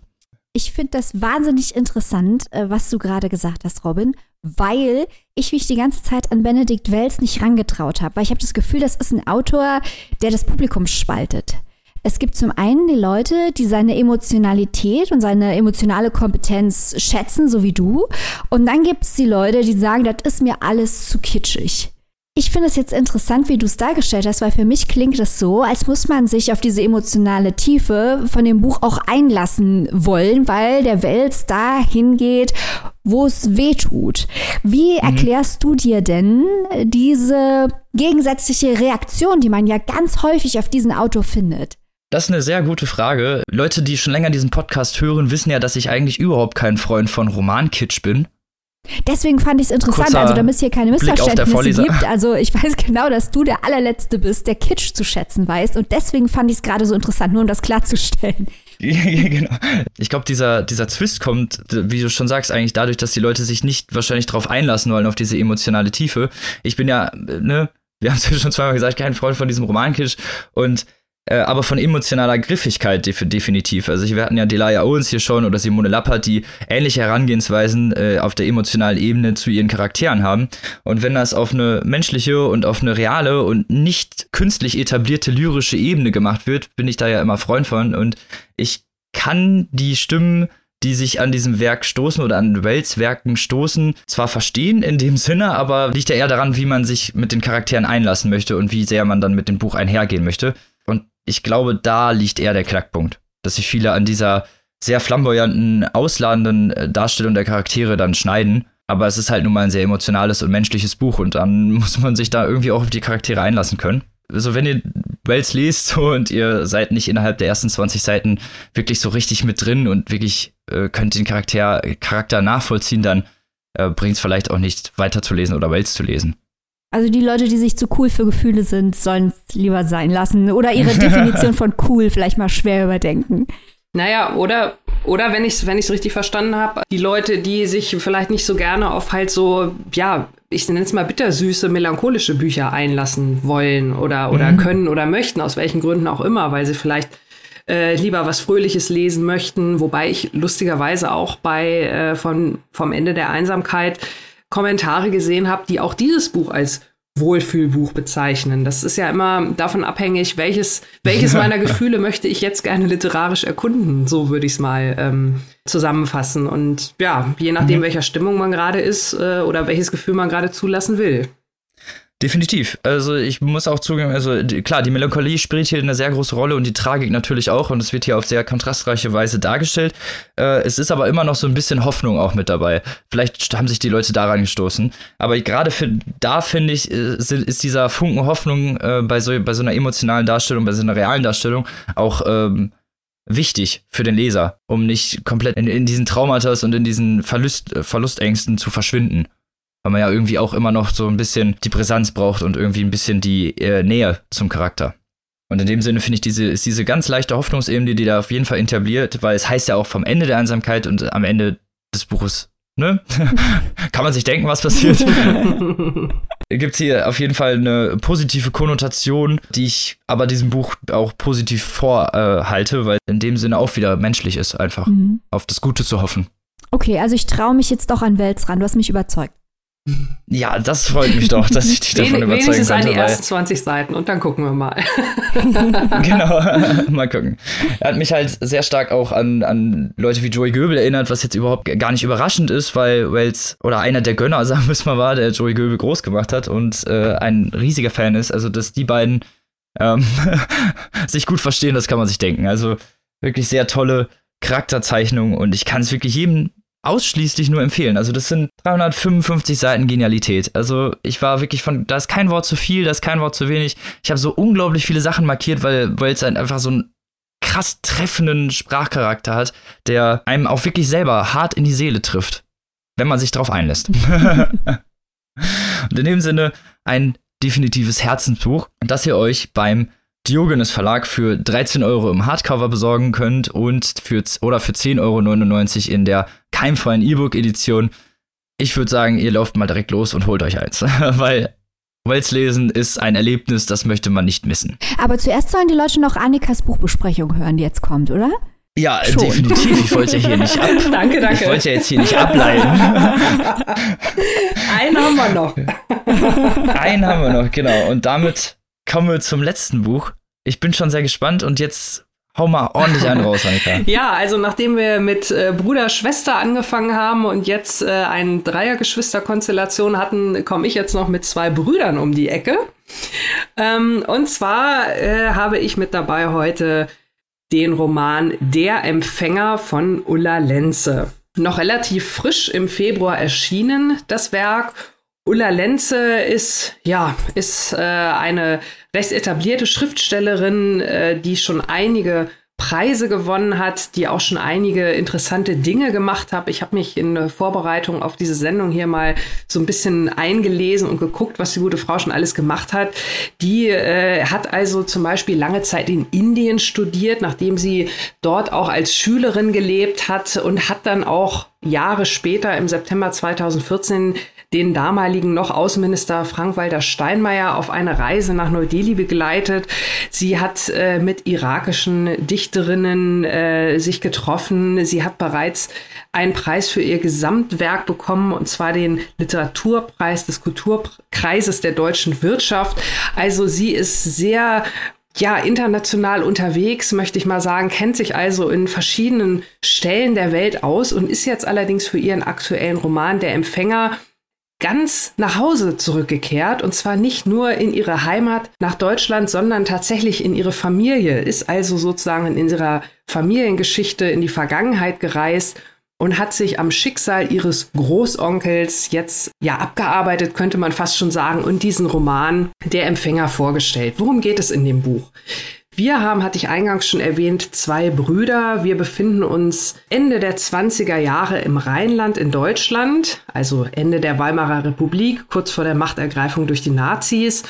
Ich finde das wahnsinnig interessant, äh, was du gerade gesagt hast, Robin, weil ich mich die ganze Zeit an Benedikt Wells nicht rangetraut habe, weil ich habe das Gefühl, das ist ein Autor, der das Publikum spaltet. Es gibt zum einen die Leute, die seine Emotionalität und seine emotionale Kompetenz schätzen, so wie du. Und dann gibt es die Leute, die sagen, das ist mir alles zu kitschig. Ich finde es jetzt interessant, wie du es dargestellt hast, weil für mich klingt es so, als muss man sich auf diese emotionale Tiefe von dem Buch auch einlassen wollen, weil der Wels da hingeht, wo es weh tut. Wie mhm. erklärst du dir denn diese gegensätzliche Reaktion, die man ja ganz häufig auf diesen Autor findet? Das ist eine sehr gute Frage. Leute, die schon länger diesen Podcast hören, wissen ja, dass ich eigentlich überhaupt kein Freund von Romankitsch bin. Deswegen fand ich es interessant, Kurzer also damit es hier keine Missverständnisse gibt. Also ich weiß genau, dass du der allerletzte bist, der Kitsch zu schätzen weiß. Und deswegen fand ich es gerade so interessant, nur um das klarzustellen. genau. Ich glaube, dieser, dieser Twist kommt, wie du schon sagst, eigentlich dadurch, dass die Leute sich nicht wahrscheinlich darauf einlassen wollen, auf diese emotionale Tiefe. Ich bin ja, ne, wir haben es ja schon zweimal gesagt, kein Freund von diesem Romankitsch. Und äh, aber von emotionaler Griffigkeit def definitiv. Also wir hatten ja Delia Owens hier schon oder Simone Lappert, die ähnliche Herangehensweisen äh, auf der emotionalen Ebene zu ihren Charakteren haben. Und wenn das auf eine menschliche und auf eine reale und nicht künstlich etablierte lyrische Ebene gemacht wird, bin ich da ja immer Freund von. Und ich kann die Stimmen die sich an diesem Werk stoßen oder an Wells Werken stoßen, zwar verstehen in dem Sinne, aber liegt ja eher daran, wie man sich mit den Charakteren einlassen möchte und wie sehr man dann mit dem Buch einhergehen möchte ich glaube, da liegt eher der Knackpunkt, dass sich viele an dieser sehr flamboyanten, ausladenden äh, Darstellung der Charaktere dann schneiden. Aber es ist halt nun mal ein sehr emotionales und menschliches Buch und dann muss man sich da irgendwie auch auf die Charaktere einlassen können. Also wenn ihr Wells lest und ihr seid nicht innerhalb der ersten 20 Seiten wirklich so richtig mit drin und wirklich äh, könnt den Charakter, Charakter nachvollziehen, dann äh, bringt es vielleicht auch nicht weiter zu lesen oder Wells zu lesen. Also die Leute, die sich zu cool für Gefühle sind, sollen es lieber sein lassen oder ihre Definition von cool vielleicht mal schwer überdenken. Naja, oder, oder wenn ich es wenn richtig verstanden habe, die Leute, die sich vielleicht nicht so gerne auf halt so, ja, ich nenne es mal bittersüße, melancholische Bücher einlassen wollen oder, oder mhm. können oder möchten, aus welchen Gründen auch immer, weil sie vielleicht äh, lieber was Fröhliches lesen möchten, wobei ich lustigerweise auch bei äh, von, vom Ende der Einsamkeit Kommentare gesehen habe, die auch dieses Buch als Wohlfühlbuch bezeichnen. Das ist ja immer davon abhängig, welches, welches meiner Gefühle möchte ich jetzt gerne literarisch erkunden. So würde ich es mal ähm, zusammenfassen. Und ja, je nachdem, mhm. welcher Stimmung man gerade ist äh, oder welches Gefühl man gerade zulassen will. Definitiv. Also ich muss auch zugeben, also klar, die Melancholie spielt hier eine sehr große Rolle und die Tragik natürlich auch und es wird hier auf sehr kontrastreiche Weise dargestellt. Äh, es ist aber immer noch so ein bisschen Hoffnung auch mit dabei. Vielleicht haben sich die Leute daran gestoßen. Aber gerade da finde ich, äh, ist dieser Funken Hoffnung äh, bei, so, bei so einer emotionalen Darstellung, bei so einer realen Darstellung auch ähm, wichtig für den Leser, um nicht komplett in, in diesen Traumata und in diesen Verlust, äh, Verlustängsten zu verschwinden weil man ja irgendwie auch immer noch so ein bisschen die Brisanz braucht und irgendwie ein bisschen die äh, Nähe zum Charakter. Und in dem Sinne finde ich diese, ist diese ganz leichte Hoffnungsebene, die da auf jeden Fall etabliert, weil es heißt ja auch vom Ende der Einsamkeit und am Ende des Buches, ne? Kann man sich denken, was passiert. Gibt es hier auf jeden Fall eine positive Konnotation, die ich aber diesem Buch auch positiv vorhalte, äh, weil in dem Sinne auch wieder menschlich ist, einfach mhm. auf das Gute zu hoffen. Okay, also ich traue mich jetzt doch an Wels ran. Du hast mich überzeugt. Ja, das freut mich doch, dass ich dich davon Wen, überzeugen wenigstens konnte. an die ersten 20 Seiten und dann gucken wir mal. genau, mal gucken. Er hat mich halt sehr stark auch an, an Leute wie Joey Goebel erinnert, was jetzt überhaupt gar nicht überraschend ist, weil Wells oder einer der Gönner, sagen wir es mal, war, der Joey Goebel groß gemacht hat und äh, ein riesiger Fan ist. Also, dass die beiden ähm, sich gut verstehen, das kann man sich denken. Also wirklich sehr tolle Charakterzeichnung und ich kann es wirklich jedem ausschließlich nur empfehlen. Also das sind 355 Seiten Genialität. Also ich war wirklich von, da ist kein Wort zu viel, da ist kein Wort zu wenig. Ich habe so unglaublich viele Sachen markiert, weil weil es halt einfach so einen krass treffenden Sprachcharakter hat, der einem auch wirklich selber hart in die Seele trifft, wenn man sich darauf einlässt. Und in dem Sinne ein definitives Herzensbuch, das ihr euch beim Diogenes Verlag für 13 Euro im Hardcover besorgen könnt und für, oder für 10,99 Euro in der keimfreien E-Book-Edition. Ich würde sagen, ihr lauft mal direkt los und holt euch eins, weil Wells lesen ist ein Erlebnis, das möchte man nicht missen. Aber zuerst sollen die Leute noch Annikas Buchbesprechung hören, die jetzt kommt, oder? Ja, Schon. definitiv. Ich wollte ja hier nicht ab. danke, danke. Ich wollte ja jetzt hier nicht ableiten. Einen haben wir noch. Einen haben wir noch, genau. Und damit kommen wir zum letzten Buch. Ich bin schon sehr gespannt und jetzt hau mal ordentlich einen raus, Annika. ja, also nachdem wir mit äh, Bruder, Schwester angefangen haben und jetzt äh, eine Dreiergeschwisterkonstellation hatten, komme ich jetzt noch mit zwei Brüdern um die Ecke. Ähm, und zwar äh, habe ich mit dabei heute den Roman Der Empfänger von Ulla Lenze. Noch relativ frisch im Februar erschienen, das Werk. Ulla Lenze ist, ja, ist äh, eine recht etablierte Schriftstellerin, äh, die schon einige Preise gewonnen hat, die auch schon einige interessante Dinge gemacht hat. Ich habe mich in Vorbereitung auf diese Sendung hier mal so ein bisschen eingelesen und geguckt, was die gute Frau schon alles gemacht hat. Die äh, hat also zum Beispiel lange Zeit in Indien studiert, nachdem sie dort auch als Schülerin gelebt hat und hat dann auch Jahre später im September 2014 den damaligen noch Außenminister Frank-Walter Steinmeier auf eine Reise nach Neu-Delhi begleitet. Sie hat äh, mit irakischen Dichterinnen äh, sich getroffen. Sie hat bereits einen Preis für ihr Gesamtwerk bekommen, und zwar den Literaturpreis des Kulturkreises der deutschen Wirtschaft. Also sie ist sehr ja, international unterwegs, möchte ich mal sagen, kennt sich also in verschiedenen Stellen der Welt aus und ist jetzt allerdings für ihren aktuellen Roman Der Empfänger ganz nach Hause zurückgekehrt und zwar nicht nur in ihre Heimat nach Deutschland, sondern tatsächlich in ihre Familie, ist also sozusagen in ihrer Familiengeschichte in die Vergangenheit gereist und hat sich am Schicksal ihres Großonkels jetzt ja abgearbeitet, könnte man fast schon sagen, und diesen Roman Der Empfänger vorgestellt. Worum geht es in dem Buch? Wir haben, hatte ich eingangs schon erwähnt, zwei Brüder. Wir befinden uns Ende der 20er Jahre im Rheinland in Deutschland, also Ende der Weimarer Republik, kurz vor der Machtergreifung durch die Nazis.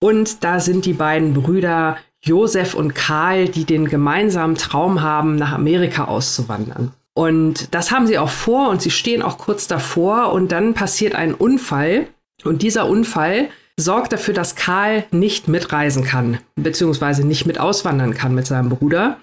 Und da sind die beiden Brüder Josef und Karl, die den gemeinsamen Traum haben, nach Amerika auszuwandern. Und das haben sie auch vor und sie stehen auch kurz davor und dann passiert ein Unfall. Und dieser Unfall sorgt dafür, dass Karl nicht mitreisen kann, beziehungsweise nicht mit auswandern kann mit seinem Bruder,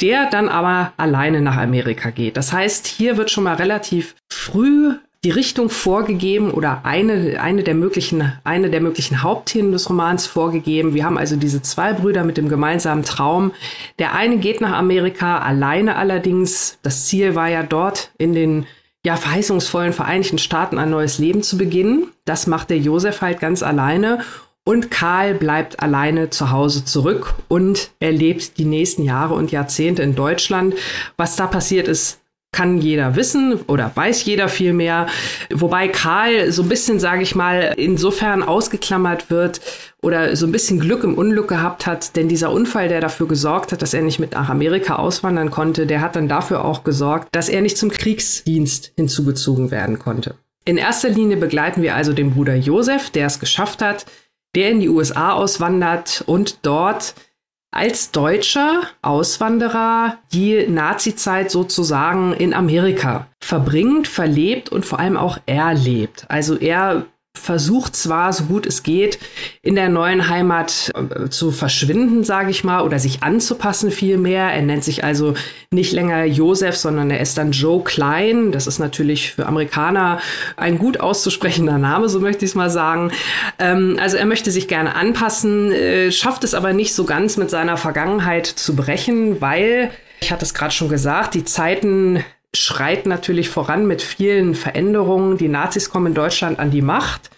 der dann aber alleine nach Amerika geht. Das heißt, hier wird schon mal relativ früh die Richtung vorgegeben oder eine, eine, der möglichen, eine der möglichen Hauptthemen des Romans vorgegeben. Wir haben also diese zwei Brüder mit dem gemeinsamen Traum. Der eine geht nach Amerika, alleine allerdings. Das Ziel war ja dort in den ja, verheißungsvollen Vereinigten Staaten ein neues Leben zu beginnen. Das macht der Josef halt ganz alleine. Und Karl bleibt alleine zu Hause zurück und erlebt die nächsten Jahre und Jahrzehnte in Deutschland. Was da passiert ist, kann jeder wissen oder weiß jeder viel mehr. Wobei Karl so ein bisschen, sage ich mal, insofern ausgeklammert wird oder so ein bisschen Glück im Unglück gehabt hat, denn dieser Unfall, der dafür gesorgt hat, dass er nicht mit nach Amerika auswandern konnte, der hat dann dafür auch gesorgt, dass er nicht zum Kriegsdienst hinzugezogen werden konnte. In erster Linie begleiten wir also den Bruder Josef, der es geschafft hat, der in die USA auswandert und dort als deutscher Auswanderer die Nazizeit sozusagen in Amerika verbringt, verlebt und vor allem auch erlebt. Also er versucht zwar, so gut es geht, in der neuen Heimat äh, zu verschwinden, sage ich mal, oder sich anzupassen vielmehr. Er nennt sich also nicht länger Josef, sondern er ist dann Joe Klein. Das ist natürlich für Amerikaner ein gut auszusprechender Name, so möchte ich es mal sagen. Ähm, also er möchte sich gerne anpassen, äh, schafft es aber nicht so ganz mit seiner Vergangenheit zu brechen, weil, ich hatte es gerade schon gesagt, die Zeiten schreit natürlich voran mit vielen Veränderungen. Die Nazis kommen in Deutschland an die Macht.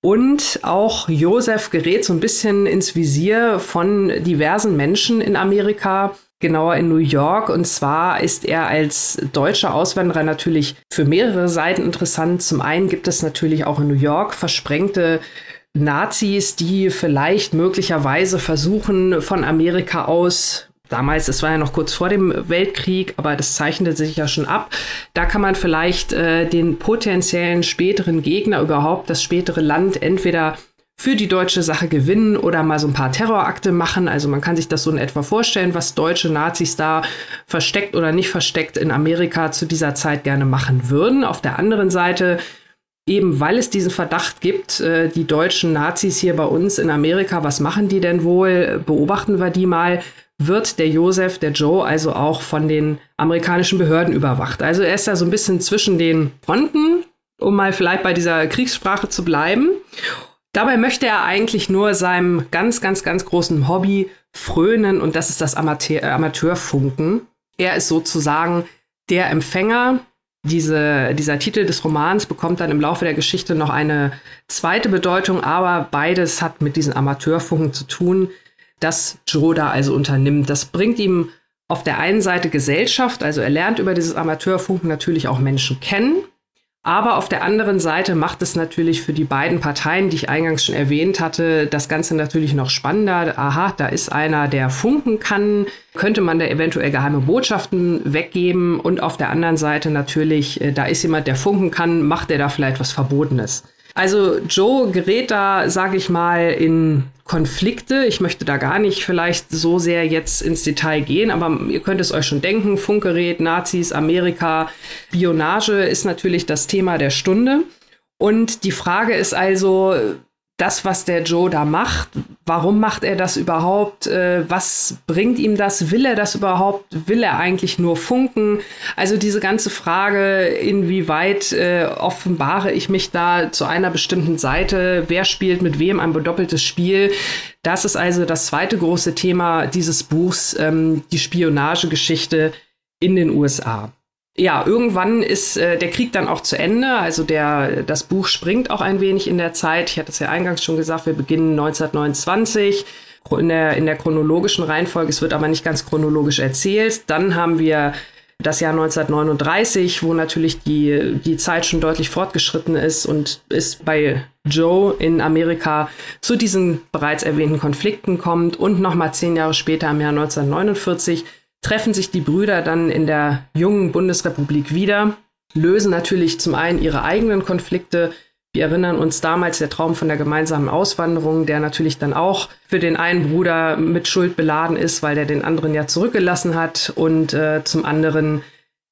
Und auch Josef gerät so ein bisschen ins Visier von diversen Menschen in Amerika, genauer in New York. Und zwar ist er als deutscher Auswanderer natürlich für mehrere Seiten interessant. Zum einen gibt es natürlich auch in New York versprengte Nazis, die vielleicht möglicherweise versuchen, von Amerika aus damals, es war ja noch kurz vor dem Weltkrieg, aber das zeichnete sich ja schon ab. Da kann man vielleicht äh, den potenziellen späteren Gegner überhaupt, das spätere Land, entweder für die deutsche Sache gewinnen oder mal so ein paar Terrorakte machen. Also man kann sich das so in etwa vorstellen, was deutsche Nazis da versteckt oder nicht versteckt in Amerika zu dieser Zeit gerne machen würden. Auf der anderen Seite eben weil es diesen Verdacht gibt, äh, die deutschen Nazis hier bei uns in Amerika, was machen die denn wohl? Beobachten wir die mal wird der Josef, der Joe, also auch von den amerikanischen Behörden überwacht. Also er ist da so ein bisschen zwischen den Fronten, um mal vielleicht bei dieser Kriegssprache zu bleiben. Dabei möchte er eigentlich nur seinem ganz, ganz, ganz großen Hobby frönen und das ist das Amateur, äh, Amateurfunken. Er ist sozusagen der Empfänger. Diese, dieser Titel des Romans bekommt dann im Laufe der Geschichte noch eine zweite Bedeutung, aber beides hat mit diesen Amateurfunken zu tun das Joe da also unternimmt. Das bringt ihm auf der einen Seite Gesellschaft, also er lernt über dieses Amateurfunken natürlich auch Menschen kennen. Aber auf der anderen Seite macht es natürlich für die beiden Parteien, die ich eingangs schon erwähnt hatte, das Ganze natürlich noch spannender. Aha, da ist einer, der funken kann. Könnte man da eventuell geheime Botschaften weggeben? Und auf der anderen Seite natürlich, äh, da ist jemand, der funken kann. Macht der da vielleicht was Verbotenes? Also Joe gerät da, sage ich mal, in Konflikte. Ich möchte da gar nicht vielleicht so sehr jetzt ins Detail gehen, aber ihr könnt es euch schon denken. Funkgerät, Nazis, Amerika, Spionage ist natürlich das Thema der Stunde. Und die Frage ist also, das, was der Joe da macht, warum macht er das überhaupt? Äh, was bringt ihm das? Will er das überhaupt? Will er eigentlich nur funken? Also diese ganze Frage, inwieweit äh, offenbare ich mich da zu einer bestimmten Seite? Wer spielt mit wem ein bedoppeltes Spiel? Das ist also das zweite große Thema dieses Buchs, ähm, die Spionagegeschichte in den USA ja, irgendwann ist äh, der Krieg dann auch zu Ende. Also der, das Buch springt auch ein wenig in der Zeit. Ich hatte es ja eingangs schon gesagt, wir beginnen 1929 in der, in der chronologischen Reihenfolge. Es wird aber nicht ganz chronologisch erzählt. Dann haben wir das Jahr 1939, wo natürlich die, die Zeit schon deutlich fortgeschritten ist und es bei Joe in Amerika zu diesen bereits erwähnten Konflikten kommt und nochmal zehn Jahre später im Jahr 1949 treffen sich die Brüder dann in der jungen Bundesrepublik wieder, lösen natürlich zum einen ihre eigenen Konflikte. Wir erinnern uns damals der Traum von der gemeinsamen Auswanderung, der natürlich dann auch für den einen Bruder mit Schuld beladen ist, weil der den anderen ja zurückgelassen hat. Und äh, zum anderen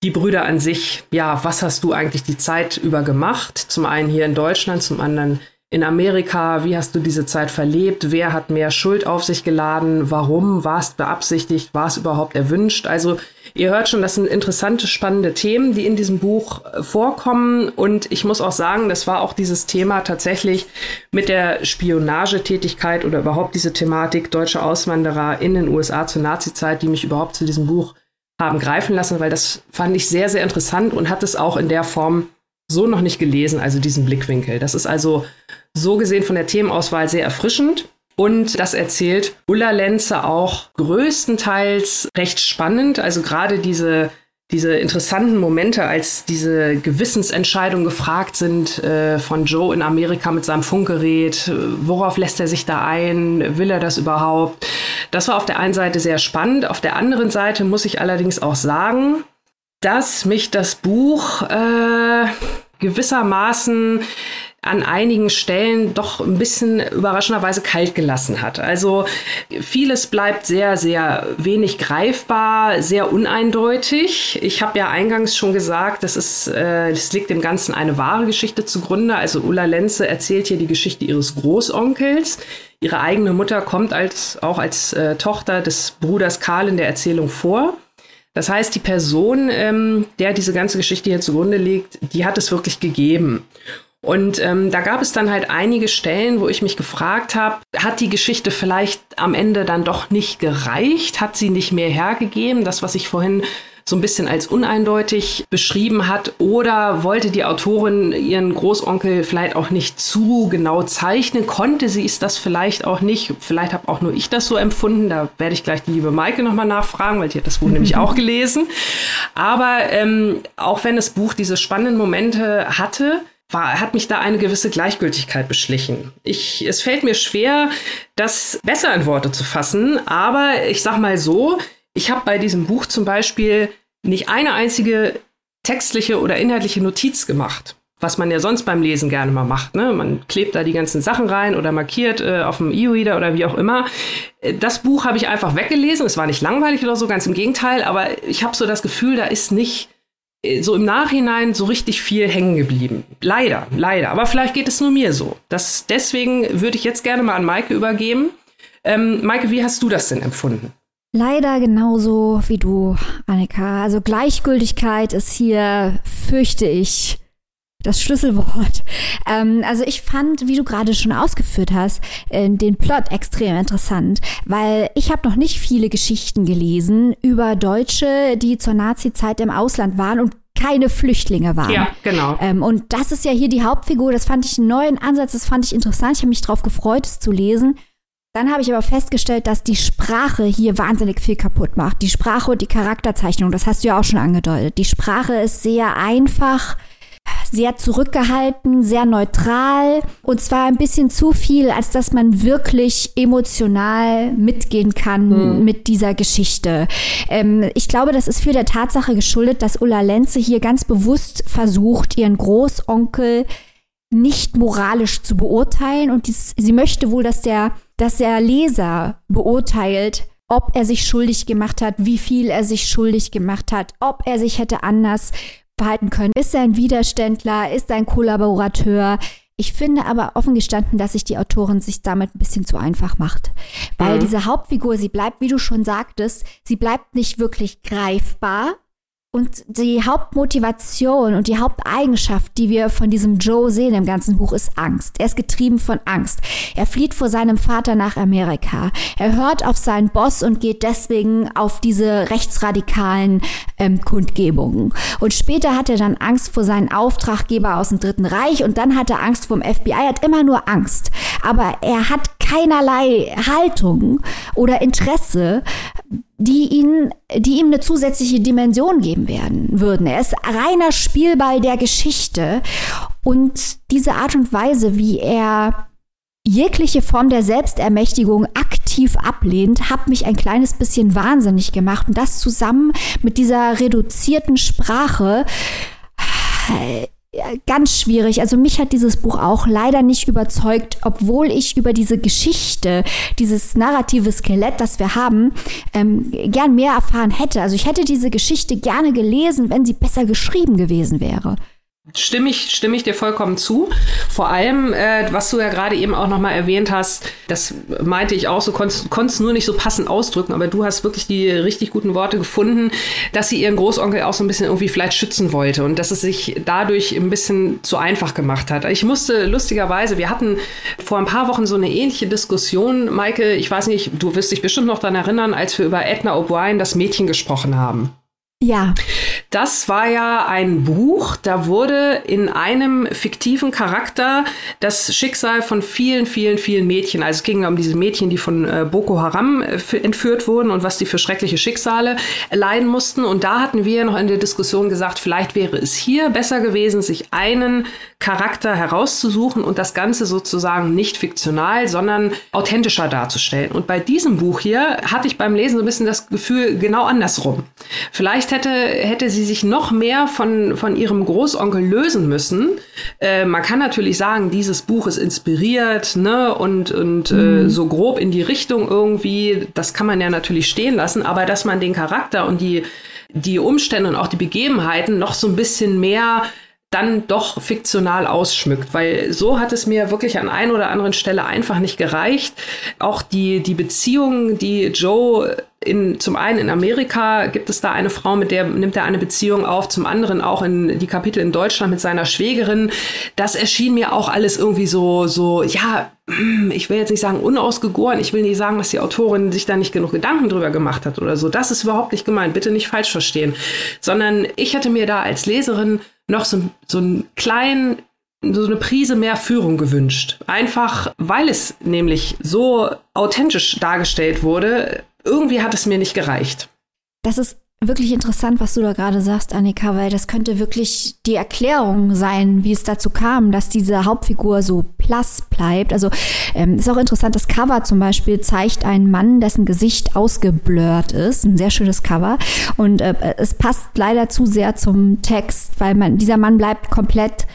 die Brüder an sich, ja, was hast du eigentlich die Zeit über gemacht? Zum einen hier in Deutschland, zum anderen in Amerika? Wie hast du diese Zeit verlebt? Wer hat mehr Schuld auf sich geladen? Warum? War es beabsichtigt? War es überhaupt erwünscht? Also ihr hört schon, das sind interessante, spannende Themen, die in diesem Buch äh, vorkommen. Und ich muss auch sagen, das war auch dieses Thema tatsächlich mit der Spionagetätigkeit oder überhaupt diese Thematik deutsche Auswanderer in den USA zur Nazizeit, die mich überhaupt zu diesem Buch haben greifen lassen, weil das fand ich sehr, sehr interessant und hat es auch in der Form so noch nicht gelesen, also diesen Blickwinkel. Das ist also so gesehen von der Themenauswahl sehr erfrischend. Und das erzählt Ulla Lenze auch größtenteils recht spannend. Also gerade diese, diese interessanten Momente, als diese Gewissensentscheidungen gefragt sind äh, von Joe in Amerika mit seinem Funkgerät. Worauf lässt er sich da ein? Will er das überhaupt? Das war auf der einen Seite sehr spannend. Auf der anderen Seite muss ich allerdings auch sagen, dass mich das Buch äh, gewissermaßen an einigen Stellen doch ein bisschen überraschenderweise kalt gelassen hat. Also vieles bleibt sehr, sehr wenig greifbar, sehr uneindeutig. Ich habe ja eingangs schon gesagt, das ist, äh, es liegt dem Ganzen eine wahre Geschichte zugrunde. Also Ulla Lenze erzählt hier die Geschichte ihres Großonkels. Ihre eigene Mutter kommt als, auch als äh, Tochter des Bruders Karl in der Erzählung vor. Das heißt, die Person, ähm, der diese ganze Geschichte hier zugrunde liegt, die hat es wirklich gegeben. Und ähm, da gab es dann halt einige Stellen, wo ich mich gefragt habe, hat die Geschichte vielleicht am Ende dann doch nicht gereicht? Hat sie nicht mehr hergegeben? Das, was ich vorhin so ein bisschen als uneindeutig beschrieben hat? Oder wollte die Autorin ihren Großonkel vielleicht auch nicht zu genau zeichnen? Konnte sie es das vielleicht auch nicht? Vielleicht habe auch nur ich das so empfunden. Da werde ich gleich die liebe Maike nochmal nachfragen, weil die hat das Buch nämlich auch gelesen. Aber ähm, auch wenn das Buch diese spannenden Momente hatte, war, hat mich da eine gewisse Gleichgültigkeit beschlichen. Ich, es fällt mir schwer, das besser in Worte zu fassen, aber ich sag mal so, ich habe bei diesem Buch zum Beispiel nicht eine einzige textliche oder inhaltliche Notiz gemacht, was man ja sonst beim Lesen gerne mal macht. Ne? Man klebt da die ganzen Sachen rein oder markiert äh, auf dem E-Reader oder wie auch immer. Äh, das Buch habe ich einfach weggelesen. Es war nicht langweilig oder so, ganz im Gegenteil, aber ich habe so das Gefühl, da ist nicht äh, so im Nachhinein so richtig viel hängen geblieben. Leider, leider. Aber vielleicht geht es nur mir so. Das, deswegen würde ich jetzt gerne mal an Maike übergeben. Ähm, Maike, wie hast du das denn empfunden? Leider genauso wie du, Annika. Also Gleichgültigkeit ist hier, fürchte ich, das Schlüsselwort. Ähm, also ich fand, wie du gerade schon ausgeführt hast, äh, den Plot extrem interessant, weil ich habe noch nicht viele Geschichten gelesen über Deutsche, die zur Nazi-Zeit im Ausland waren und keine Flüchtlinge waren. Ja, genau. Ähm, und das ist ja hier die Hauptfigur. Das fand ich einen neuen Ansatz, das fand ich interessant. Ich habe mich darauf gefreut, es zu lesen. Dann habe ich aber festgestellt, dass die Sprache hier wahnsinnig viel kaputt macht. Die Sprache und die Charakterzeichnung, das hast du ja auch schon angedeutet. Die Sprache ist sehr einfach, sehr zurückgehalten, sehr neutral und zwar ein bisschen zu viel, als dass man wirklich emotional mitgehen kann mhm. mit dieser Geschichte. Ähm, ich glaube, das ist für der Tatsache geschuldet, dass Ulla Lenze hier ganz bewusst versucht, ihren Großonkel nicht moralisch zu beurteilen und dies, sie möchte wohl, dass der dass der Leser beurteilt, ob er sich schuldig gemacht hat, wie viel er sich schuldig gemacht hat, ob er sich hätte anders verhalten können. Ist er ein Widerständler? Ist er ein Kollaborateur? Ich finde aber offen gestanden, dass sich die Autorin sich damit ein bisschen zu einfach macht. Weil mhm. diese Hauptfigur, sie bleibt, wie du schon sagtest, sie bleibt nicht wirklich greifbar. Und die Hauptmotivation und die Haupteigenschaft, die wir von diesem Joe sehen im ganzen Buch, ist Angst. Er ist getrieben von Angst. Er flieht vor seinem Vater nach Amerika. Er hört auf seinen Boss und geht deswegen auf diese rechtsradikalen ähm, Kundgebungen. Und später hat er dann Angst vor seinen Auftraggeber aus dem Dritten Reich und dann hat er Angst vor dem FBI. Er hat immer nur Angst. Aber er hat keinerlei Haltung oder Interesse, die ihn, die ihm eine zusätzliche Dimension geben werden würden. Er ist reiner Spielball der Geschichte und diese Art und Weise, wie er jegliche Form der Selbstermächtigung aktiv ablehnt, hat mich ein kleines bisschen wahnsinnig gemacht. Und das zusammen mit dieser reduzierten Sprache ganz schwierig. Also mich hat dieses Buch auch leider nicht überzeugt, obwohl ich über diese Geschichte, dieses narrative Skelett, das wir haben, ähm, gern mehr erfahren hätte. Also ich hätte diese Geschichte gerne gelesen, wenn sie besser geschrieben gewesen wäre. Stimme ich, stimme ich dir vollkommen zu. Vor allem, äh, was du ja gerade eben auch nochmal erwähnt hast, das meinte ich auch so, konntest es nur nicht so passend ausdrücken, aber du hast wirklich die richtig guten Worte gefunden, dass sie ihren Großonkel auch so ein bisschen irgendwie vielleicht schützen wollte und dass es sich dadurch ein bisschen zu einfach gemacht hat. Ich musste lustigerweise, wir hatten vor ein paar Wochen so eine ähnliche Diskussion, Maike, ich weiß nicht, du wirst dich bestimmt noch daran erinnern, als wir über Edna O'Brien, das Mädchen, gesprochen haben. Ja. Das war ja ein Buch, da wurde in einem fiktiven Charakter das Schicksal von vielen, vielen, vielen Mädchen, also es ging um diese Mädchen, die von äh, Boko Haram äh, entführt wurden und was die für schreckliche Schicksale leiden mussten. Und da hatten wir noch in der Diskussion gesagt, vielleicht wäre es hier besser gewesen, sich einen Charakter herauszusuchen und das Ganze sozusagen nicht fiktional, sondern authentischer darzustellen. Und bei diesem Buch hier hatte ich beim Lesen so ein bisschen das Gefühl, genau andersrum. Vielleicht hätte, hätte sie sich noch mehr von, von ihrem Großonkel lösen müssen. Äh, man kann natürlich sagen, dieses Buch ist inspiriert ne, und, und äh, mhm. äh, so grob in die Richtung irgendwie, das kann man ja natürlich stehen lassen, aber dass man den Charakter und die, die Umstände und auch die Begebenheiten noch so ein bisschen mehr dann doch fiktional ausschmückt, weil so hat es mir wirklich an ein oder anderen Stelle einfach nicht gereicht. Auch die, die Beziehung, die Joe in, zum einen in Amerika gibt es da eine Frau, mit der nimmt er eine Beziehung auf, zum anderen auch in die Kapitel in Deutschland mit seiner Schwägerin. Das erschien mir auch alles irgendwie so, so, ja, ich will jetzt nicht sagen unausgegoren, ich will nicht sagen, dass die Autorin sich da nicht genug Gedanken drüber gemacht hat oder so. Das ist überhaupt nicht gemeint, bitte nicht falsch verstehen. Sondern ich hätte mir da als Leserin noch so, so einen kleinen so eine Prise mehr Führung gewünscht. Einfach, weil es nämlich so authentisch dargestellt wurde, irgendwie hat es mir nicht gereicht. Das ist wirklich interessant, was du da gerade sagst, Annika, weil das könnte wirklich die Erklärung sein, wie es dazu kam, dass diese Hauptfigur so blass bleibt. Also ähm, ist auch interessant, das Cover zum Beispiel zeigt einen Mann, dessen Gesicht ausgeblurrt ist. Ein sehr schönes Cover. Und äh, es passt leider zu sehr zum Text, weil man, dieser Mann bleibt komplett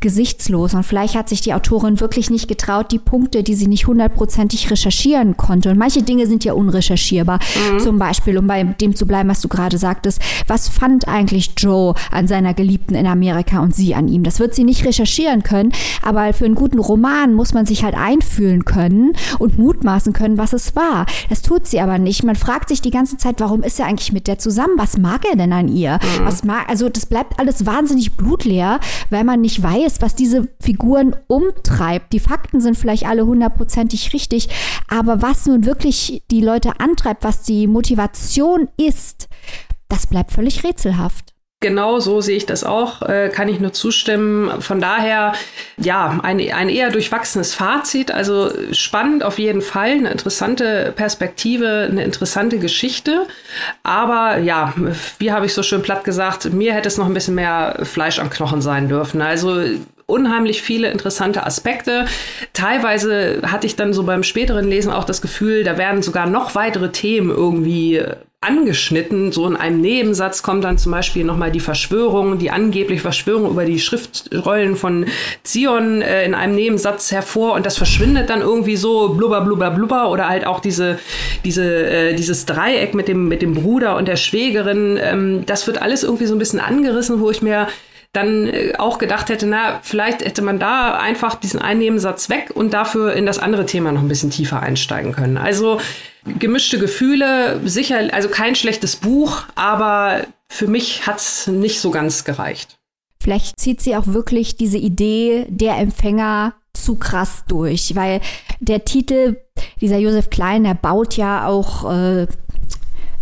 gesichtslos. Und vielleicht hat sich die Autorin wirklich nicht getraut, die Punkte, die sie nicht hundertprozentig recherchieren konnte. Und manche Dinge sind ja unrecherchierbar. Mhm. Zum Beispiel, um bei dem zu bleiben, was du gerade sagtest, was fand eigentlich Joe an seiner Geliebten in Amerika und sie an ihm? Das wird sie nicht recherchieren können, aber für einen guten Roman muss man sich halt einfühlen können und mutmaßen können, was es war. Das tut sie aber nicht. Man fragt sich die ganze Zeit, warum ist er eigentlich mit der zusammen? Was mag er denn an ihr? Mhm. Was mag, also das bleibt alles wahnsinnig blutleer, weil man nicht weiß, ist, was diese Figuren umtreibt. Die Fakten sind vielleicht alle hundertprozentig richtig, aber was nun wirklich die Leute antreibt, was die Motivation ist, das bleibt völlig rätselhaft. Genau so sehe ich das auch, äh, kann ich nur zustimmen. Von daher, ja, ein, ein eher durchwachsenes Fazit. Also spannend auf jeden Fall, eine interessante Perspektive, eine interessante Geschichte. Aber ja, wie habe ich so schön platt gesagt, mir hätte es noch ein bisschen mehr Fleisch am Knochen sein dürfen. Also unheimlich viele interessante Aspekte. Teilweise hatte ich dann so beim späteren Lesen auch das Gefühl, da werden sogar noch weitere Themen irgendwie angeschnitten. So in einem Nebensatz kommt dann zum Beispiel nochmal die Verschwörung, die angebliche Verschwörung über die Schriftrollen von Zion äh, in einem Nebensatz hervor und das verschwindet dann irgendwie so blubber, blubber, blubber oder halt auch diese, diese, äh, dieses Dreieck mit dem, mit dem Bruder und der Schwägerin. Ähm, das wird alles irgendwie so ein bisschen angerissen, wo ich mir dann äh, auch gedacht hätte, na, vielleicht hätte man da einfach diesen Einnehmensatz weg und dafür in das andere Thema noch ein bisschen tiefer einsteigen können. Also gemischte Gefühle, sicher, also kein schlechtes Buch, aber für mich hat es nicht so ganz gereicht. Vielleicht zieht sie auch wirklich diese Idee der Empfänger zu krass durch, weil der Titel, dieser Josef Klein, der baut ja auch äh,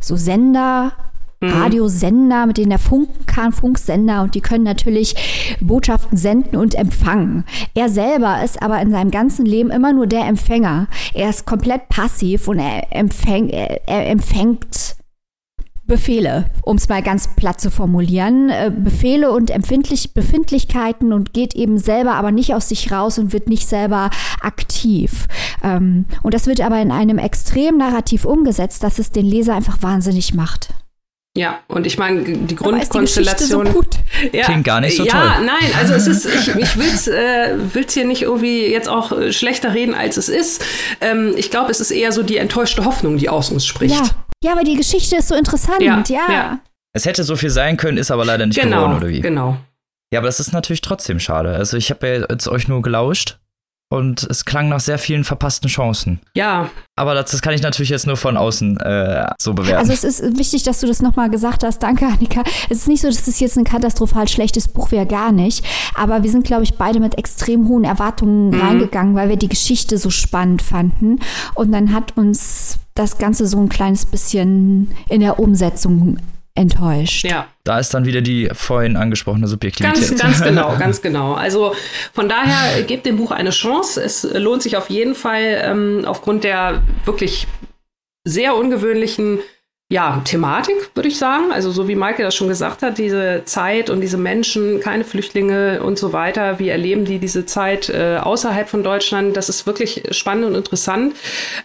so Sender Mhm. Radiosender, mit denen er funken kann, Funksender und die können natürlich Botschaften senden und empfangen. Er selber ist aber in seinem ganzen Leben immer nur der Empfänger. Er ist komplett passiv und er, empfäng, er empfängt Befehle, um es mal ganz platt zu formulieren. Äh, Befehle und Empfindlich Befindlichkeiten und geht eben selber aber nicht aus sich raus und wird nicht selber aktiv. Ähm, und das wird aber in einem extrem Narrativ umgesetzt, dass es den Leser einfach wahnsinnig macht. Ja, und ich meine, die Grundkonstellation. So ja, Klingt gar nicht so ja, toll. Ja, nein, also es ist, ich, ich will es äh, will's hier nicht irgendwie jetzt auch äh, schlechter reden, als es ist. Ähm, ich glaube, es ist eher so die enttäuschte Hoffnung, die aus uns spricht. Ja, ja aber die Geschichte ist so interessant, ja. ja. Es hätte so viel sein können, ist aber leider nicht genau, geworden, oder wie? Genau. Ja, aber das ist natürlich trotzdem schade. Also ich habe ja jetzt euch nur gelauscht und es klang nach sehr vielen verpassten Chancen. Ja. Aber das, das kann ich natürlich jetzt nur von außen äh, so bewerten. Also es ist wichtig, dass du das nochmal gesagt hast. Danke, Annika. Es ist nicht so, dass es jetzt ein katastrophal schlechtes Buch wäre, gar nicht. Aber wir sind, glaube ich, beide mit extrem hohen Erwartungen mhm. reingegangen, weil wir die Geschichte so spannend fanden. Und dann hat uns das Ganze so ein kleines bisschen in der Umsetzung enttäuscht. Ja. Da ist dann wieder die vorhin angesprochene Subjektivität. Ganz, ganz genau, ganz genau. Also von daher gebt dem Buch eine Chance. Es lohnt sich auf jeden Fall ähm, aufgrund der wirklich sehr ungewöhnlichen ja, Thematik, würde ich sagen. Also so wie Maike das schon gesagt hat, diese Zeit und diese Menschen, keine Flüchtlinge und so weiter, wie erleben die diese Zeit äh, außerhalb von Deutschland? Das ist wirklich spannend und interessant.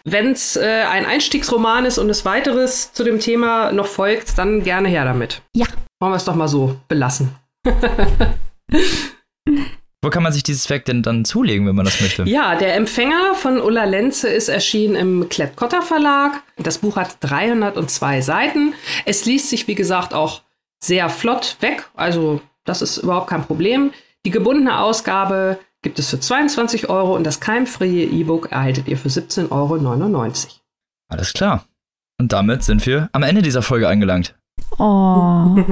Wenn es äh, ein Einstiegsroman ist und es weiteres zu dem Thema noch folgt, dann gerne her damit. Ja. Wollen wir es doch mal so belassen. Wo kann man sich dieses Werk denn dann zulegen, wenn man das möchte? Ja, der Empfänger von Ulla Lenze ist erschienen im Klett-Cotta Verlag. Das Buch hat 302 Seiten. Es liest sich, wie gesagt, auch sehr flott weg. Also, das ist überhaupt kein Problem. Die gebundene Ausgabe gibt es für 22 Euro und das keimfreie E-Book erhaltet ihr für 17,99 Euro. Alles klar. Und damit sind wir am Ende dieser Folge angelangt. Oh.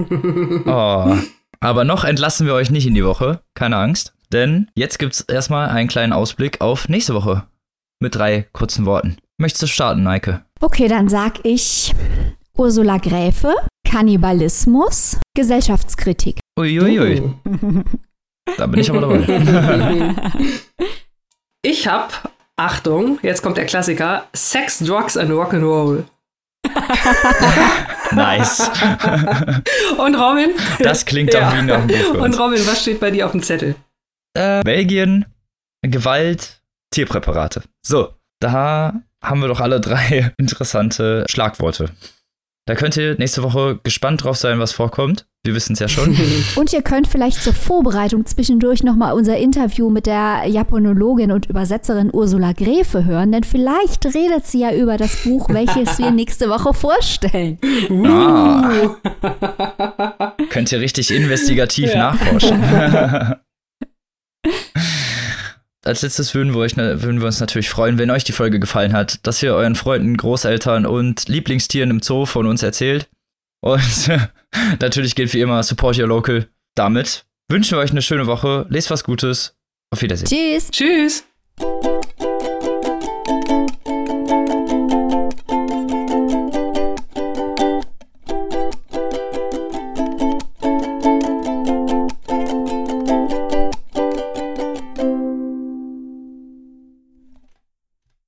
oh. Aber noch entlassen wir euch nicht in die Woche. Keine Angst. Denn jetzt gibt es erstmal einen kleinen Ausblick auf nächste Woche. Mit drei kurzen Worten. Möchtest du starten, Neike? Okay, dann sag ich Ursula Gräfe, Kannibalismus, Gesellschaftskritik. Uiuiui. Ui, ui. da bin ich aber dabei. ich hab, Achtung, jetzt kommt der Klassiker, Sex, Drugs and Rock'n'Roll. nice. Und Robin? Das klingt ja. auch wie nach Buch. Und Robin, was steht bei dir auf dem Zettel? Äh, Belgien, Gewalt, Tierpräparate. So, da haben wir doch alle drei interessante Schlagworte. Da könnt ihr nächste Woche gespannt drauf sein, was vorkommt. Wir wissen es ja schon. Und ihr könnt vielleicht zur Vorbereitung zwischendurch nochmal unser Interview mit der Japanologin und Übersetzerin Ursula Gräfe hören, denn vielleicht redet sie ja über das Buch, welches wir nächste Woche vorstellen. Ah. könnt ihr richtig investigativ nachforschen. Als letztes würden wir, euch, würden wir uns natürlich freuen, wenn euch die Folge gefallen hat, dass ihr euren Freunden, Großeltern und Lieblingstieren im Zoo von uns erzählt. Und natürlich gilt wie immer, support your local. Damit wünschen wir euch eine schöne Woche, lest was Gutes. Auf Wiedersehen. Tschüss. Tschüss.